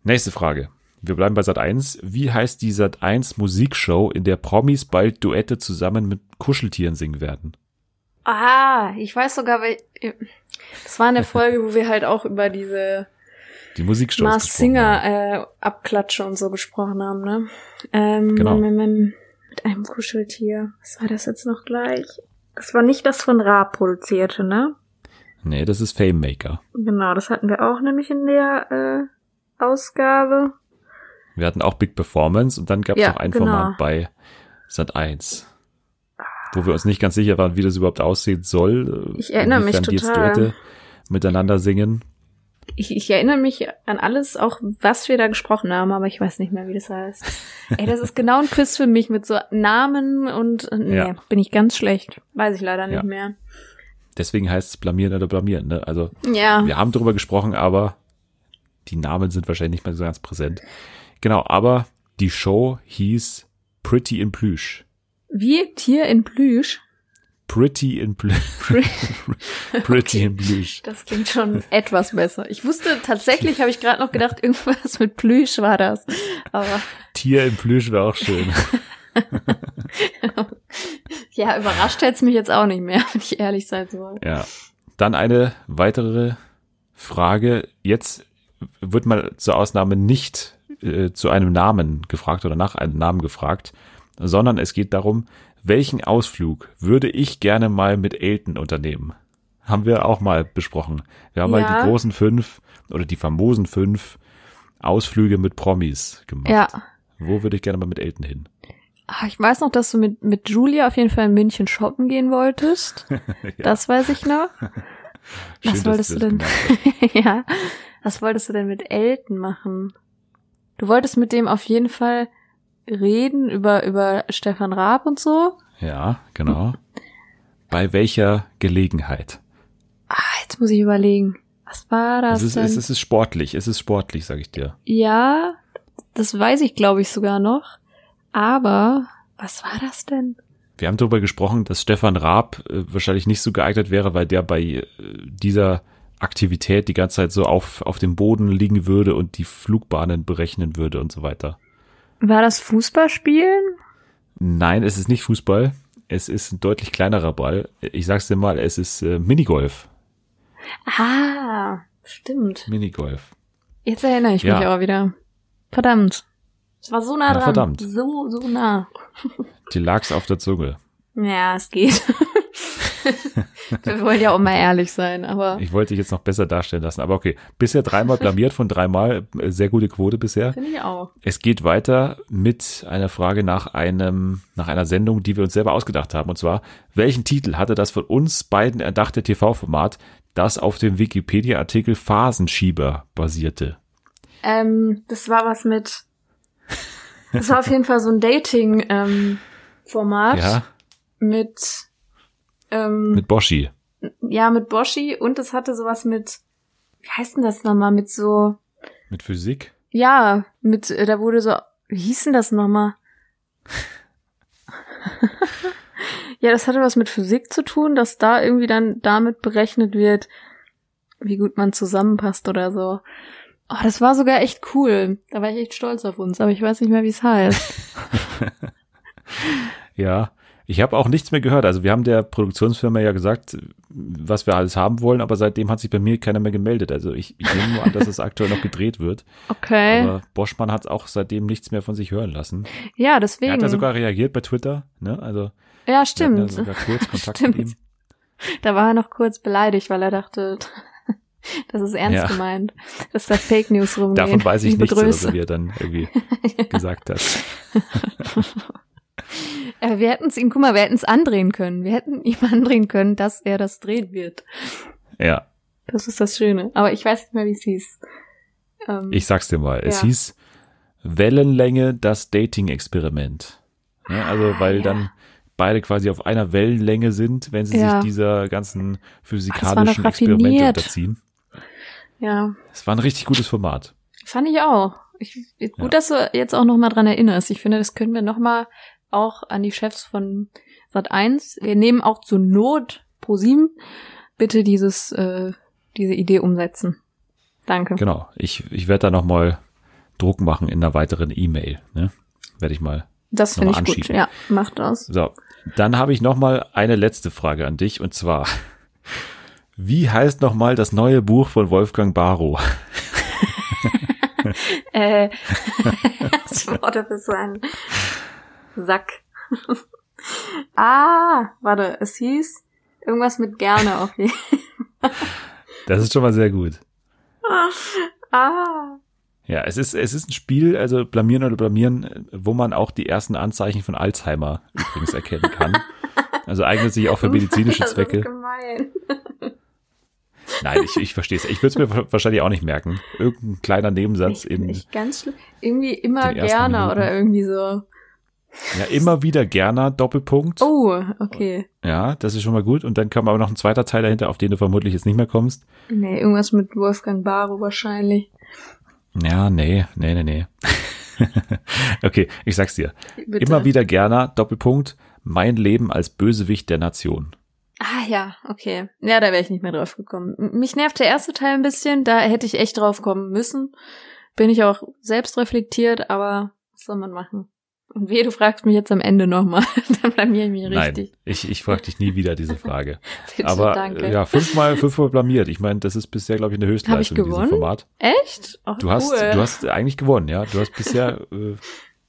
Nächste Frage. Wir bleiben bei Sat 1. Wie heißt die Sat 1 Musikshow, in der Promis bald Duette zusammen mit Kuscheltieren singen werden? Ah, ich weiß sogar, weil das war eine Folge, wo wir halt auch über diese die Musikshows Mars Singer äh, Abklatsche und so gesprochen haben, ne? Ähm, genau. Mit einem Kuscheltier. Was war das jetzt noch gleich? Das war nicht das von Ra produzierte, ne? Nee, das ist Fame Maker. Genau, das hatten wir auch nämlich in der äh, Ausgabe. Wir hatten auch Big Performance und dann gab es ja, noch ein genau. Format bei Sat 1. Wo wir uns nicht ganz sicher waren, wie das überhaupt aussehen soll. Ich erinnere mich total. Die jetzt Duette miteinander singen. Ich, ich erinnere mich an alles, auch was wir da gesprochen haben, aber ich weiß nicht mehr, wie das heißt. Ey, das ist genau ein Quiz für mich mit so Namen und nee, ja. bin ich ganz schlecht. Weiß ich leider nicht ja. mehr. Deswegen heißt es blamieren oder blamieren, ne? Also ja. wir haben darüber gesprochen, aber die Namen sind wahrscheinlich nicht mehr so ganz präsent. Genau, aber die Show hieß Pretty in Plüsch. Wie Tier in Plüsch? Pretty in Blue. Pretty in Plüsch. Das klingt schon etwas besser. Ich wusste tatsächlich, habe ich gerade noch gedacht, irgendwas mit Plüsch war das. Aber Tier in Plüsch wäre auch schön. ja, überrascht hätte es mich jetzt auch nicht mehr, wenn ich ehrlich sein soll. Ja. Dann eine weitere Frage. Jetzt wird mal zur Ausnahme nicht äh, zu einem Namen gefragt oder nach einem Namen gefragt, sondern es geht darum, welchen Ausflug würde ich gerne mal mit Elton unternehmen? Haben wir auch mal besprochen. Wir haben ja. mal die großen fünf oder die famosen fünf Ausflüge mit Promis gemacht. Ja. Wo würde ich gerne mal mit Elton hin? Ach, ich weiß noch, dass du mit, mit Julia auf jeden Fall in München shoppen gehen wolltest. ja. Das weiß ich noch. Schön, was wolltest du denn? ja. Was wolltest du denn mit Elton machen? Du wolltest mit dem auf jeden Fall reden über, über Stefan Raab und so. Ja, genau. Bei welcher Gelegenheit? Ah, jetzt muss ich überlegen. Was war das? Es ist, denn? Es ist sportlich, es ist sportlich, sag ich dir. Ja, das weiß ich, glaube ich, sogar noch. Aber was war das denn? Wir haben darüber gesprochen, dass Stefan Raab äh, wahrscheinlich nicht so geeignet wäre, weil der bei äh, dieser Aktivität die ganze Zeit so auf, auf dem Boden liegen würde und die Flugbahnen berechnen würde und so weiter. War das Fußballspielen? Nein, es ist nicht Fußball. Es ist ein deutlich kleinerer Ball. Ich sag's dir mal, es ist äh, Minigolf. Ah, stimmt. Minigolf. Jetzt erinnere ich ja. mich aber wieder. Verdammt. Es war so nah dran. Ja, verdammt. So, so nah. Die lag's auf der Zunge. Ja, es geht. Wir wollen ja auch mal ehrlich sein, aber. Ich wollte dich jetzt noch besser darstellen lassen, aber okay. Bisher dreimal blamiert von dreimal. Äh, sehr gute Quote bisher. Finde ich auch. Es geht weiter mit einer Frage nach einem, nach einer Sendung, die wir uns selber ausgedacht haben. Und zwar, welchen Titel hatte das von uns beiden erdachte TV-Format, das auf dem Wikipedia-Artikel Phasenschieber basierte? Ähm, das war was mit, das war auf jeden Fall so ein Dating-Format. Ähm, ja. Mit ähm, mit Boschi. Ja, mit Boschi und es hatte sowas mit, wie heißt denn das nochmal, mit so Mit Physik? Ja, mit, äh, da wurde so, wie hieß denn das nochmal? ja, das hatte was mit Physik zu tun, dass da irgendwie dann damit berechnet wird, wie gut man zusammenpasst oder so. Oh, das war sogar echt cool. Da war ich echt stolz auf uns, aber ich weiß nicht mehr, wie es heißt. ja, ich habe auch nichts mehr gehört. Also wir haben der Produktionsfirma ja gesagt, was wir alles haben wollen, aber seitdem hat sich bei mir keiner mehr gemeldet. Also ich, ich nehme nur an, dass es aktuell noch gedreht wird. Okay. Aber Boschmann hat auch seitdem nichts mehr von sich hören lassen. Ja, deswegen. Er hat ja sogar reagiert bei Twitter, ne? Also ja, stimmt. Ja sogar kurz Kontakt stimmt. mit ihm. Da war er noch kurz beleidigt, weil er dachte, das ist ernst ja. gemeint, dass da Fake News rumgehen. Davon weiß ich nichts, was er dann irgendwie ja. gesagt hat. Aber wir hätten es ihm, guck mal, wir hätten es andrehen können. Wir hätten ihm andrehen können, dass er das drehen wird. Ja. Das ist das Schöne. Aber ich weiß nicht mehr, wie es hieß. Ähm, ich sag's dir mal. Es hieß Wellenlänge das Dating-Experiment. Ja, also, ah, weil ja. dann beide quasi auf einer Wellenlänge sind, wenn sie ja. sich dieser ganzen physikalischen Ach, Experimente unterziehen. Ja. Es war ein richtig gutes Format. Fand ich auch. Ich, gut, ja. dass du jetzt auch noch mal dran erinnerst. Ich finde, das können wir noch mal auch an die Chefs von Sat 1. Wir nehmen auch zur Not pro 7 bitte dieses, äh, diese Idee umsetzen. Danke. Genau. Ich, ich werde da noch mal Druck machen in einer weiteren E-Mail. Ne? Werde ich mal. Das finde ich anschieben. gut. Ja, mach das. So, dann habe ich noch mal eine letzte Frage an dich und zwar: Wie heißt noch mal das neue Buch von Wolfgang Barrow? äh, das Wort für so ein Sack. ah, warte, es hieß irgendwas mit gerne auf jeden Fall. Das ist schon mal sehr gut. ah. Ja, es ist, es ist ein Spiel, also blamieren oder blamieren, wo man auch die ersten Anzeichen von Alzheimer übrigens erkennen kann. Also eignet sich auch für medizinische Zwecke. Das ist gemein. Nein, ich, ich verstehe es. Ich würde es mir wahrscheinlich auch nicht merken. Irgendein kleiner Nebensatz ich, in. Ich ganz schlimm. Irgendwie immer gerne oder irgendwie so. Ja, immer wieder gerne Doppelpunkt. Oh, okay. Ja, das ist schon mal gut. Und dann kam aber noch ein zweiter Teil dahinter, auf den du vermutlich jetzt nicht mehr kommst. Nee, irgendwas mit Wolfgang Barrow wahrscheinlich. Ja, nee, nee, nee, nee. okay, ich sag's dir. Bitte. Immer wieder gerne Doppelpunkt, mein Leben als Bösewicht der Nation. Ah ja, okay. Ja, da wäre ich nicht mehr drauf gekommen. Mich nervt der erste Teil ein bisschen, da hätte ich echt drauf kommen müssen. Bin ich auch selbst reflektiert, aber was soll man machen? Und weh, du fragst mich jetzt am Ende nochmal. Dann blamier ich mich richtig. Nein, ich, ich frage dich nie wieder diese Frage. Bitte, Aber danke. ja, fünfmal, fünfmal blamiert. Ich meine, das ist bisher, glaube ich, eine Höchstleistung in diesem Format. Echt? Ach, du hast, du hast eigentlich gewonnen, ja. Du hast bisher äh,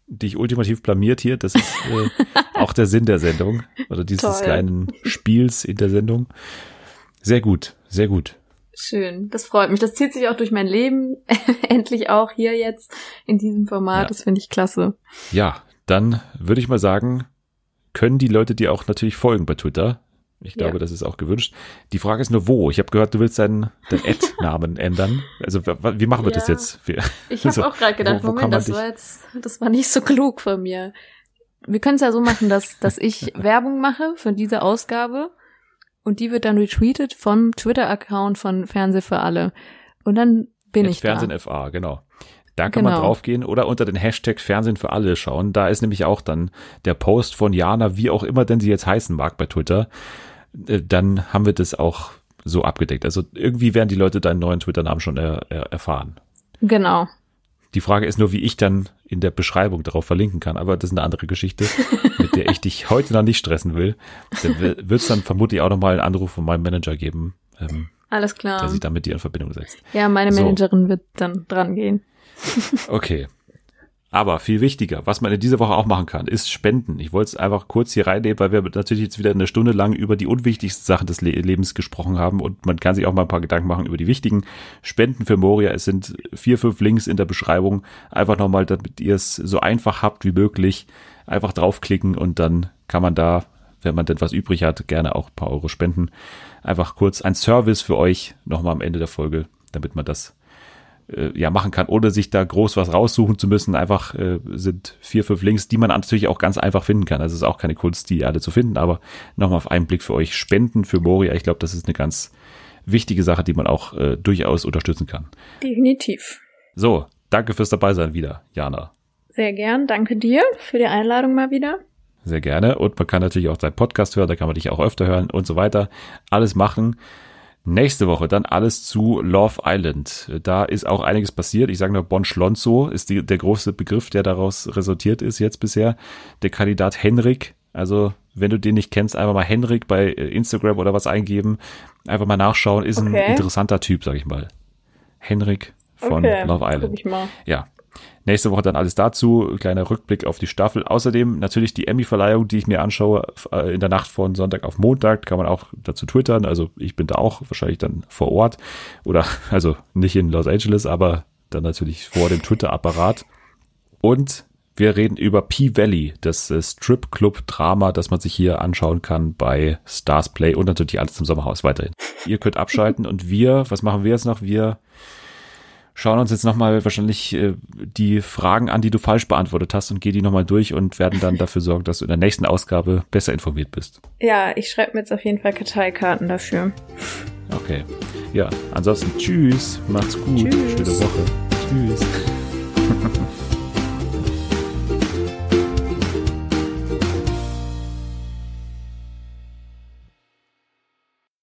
dich ultimativ blamiert hier. Das ist äh, auch der Sinn der Sendung oder dieses Toll. kleinen Spiels in der Sendung. Sehr gut, sehr gut. Schön, das freut mich. Das zieht sich auch durch mein Leben. Endlich auch hier jetzt in diesem Format. Ja. Das finde ich klasse. Ja, dann würde ich mal sagen, können die Leute dir auch natürlich folgen bei Twitter. Ich glaube, ja. das ist auch gewünscht. Die Frage ist nur, wo? Ich habe gehört, du willst deinen, deinen Ad-Namen ändern. Also wie machen wir ja. das jetzt? Wir, ich habe so, auch gerade gedacht, wo, wo Moment, das war jetzt, das war nicht so klug von mir. Wir können es ja so machen, dass, dass ich Werbung mache für diese Ausgabe und die wird dann retweetet vom Twitter-Account von Fernseh für alle. Und dann bin Jetzt ich Fernsehen da. FA, genau. Da kann genau. man draufgehen oder unter den Hashtag Fernsehen für alle schauen. Da ist nämlich auch dann der Post von Jana, wie auch immer denn sie jetzt heißen mag bei Twitter. Äh, dann haben wir das auch so abgedeckt. Also irgendwie werden die Leute deinen neuen Twitter-Namen schon er, er, erfahren. Genau. Die Frage ist nur, wie ich dann in der Beschreibung darauf verlinken kann. Aber das ist eine andere Geschichte, mit der ich dich heute noch nicht stressen will. Da wird es dann vermutlich auch nochmal einen Anruf von meinem Manager geben. Ähm, Alles klar. Der sich dann mit dir in Verbindung setzt. Ja, meine Managerin so. wird dann dran gehen. Okay. Aber viel wichtiger, was man in dieser Woche auch machen kann, ist Spenden. Ich wollte es einfach kurz hier reinnehmen, weil wir natürlich jetzt wieder eine Stunde lang über die unwichtigsten Sachen des Le Lebens gesprochen haben und man kann sich auch mal ein paar Gedanken machen über die wichtigen Spenden für Moria. Es sind vier, fünf Links in der Beschreibung. Einfach nochmal, damit ihr es so einfach habt wie möglich, einfach draufklicken und dann kann man da, wenn man denn was übrig hat, gerne auch ein paar Euro spenden. Einfach kurz ein Service für euch nochmal am Ende der Folge, damit man das äh, ja machen kann, ohne sich da groß was raussuchen zu müssen. Einfach äh, sind vier, fünf Links, die man natürlich auch ganz einfach finden kann. Es ist auch keine Kunst, die alle zu finden, aber nochmal auf einen Blick für euch Spenden für Moria. Ich glaube, das ist eine ganz wichtige Sache, die man auch äh, durchaus unterstützen kann. Definitiv. So, danke fürs dabei sein wieder, Jana. Sehr gern, danke dir für die Einladung mal wieder. Sehr gerne. Und man kann natürlich auch deinen Podcast hören, da kann man dich auch öfter hören und so weiter. Alles machen. Nächste Woche dann alles zu Love Island. Da ist auch einiges passiert. Ich sage nur Bon Schlonzo ist die, der große Begriff, der daraus resultiert ist jetzt bisher. Der Kandidat Henrik. Also wenn du den nicht kennst, einfach mal Henrik bei äh, Instagram oder was eingeben. Einfach mal nachschauen. Ist okay. ein interessanter Typ, sag ich mal. Henrik von okay, Love Island. Ja. Nächste Woche dann alles dazu. Kleiner Rückblick auf die Staffel. Außerdem natürlich die Emmy-Verleihung, die ich mir anschaue äh, in der Nacht von Sonntag auf Montag. Kann man auch dazu twittern. Also ich bin da auch wahrscheinlich dann vor Ort. Oder also nicht in Los Angeles, aber dann natürlich vor dem Twitter-Apparat. Und wir reden über P-Valley, das äh, Strip-Club-Drama, das man sich hier anschauen kann bei Stars Play und natürlich alles im Sommerhaus weiterhin. Ihr könnt abschalten und wir, was machen wir jetzt noch? Wir schauen uns jetzt nochmal wahrscheinlich äh, die Fragen an, die du falsch beantwortet hast und geh die nochmal durch und werden dann dafür sorgen, dass du in der nächsten Ausgabe besser informiert bist. Ja, ich schreibe mir jetzt auf jeden Fall Karteikarten dafür. Okay. Ja, ansonsten tschüss, macht's gut, tschüss. schöne Woche. Tschüss.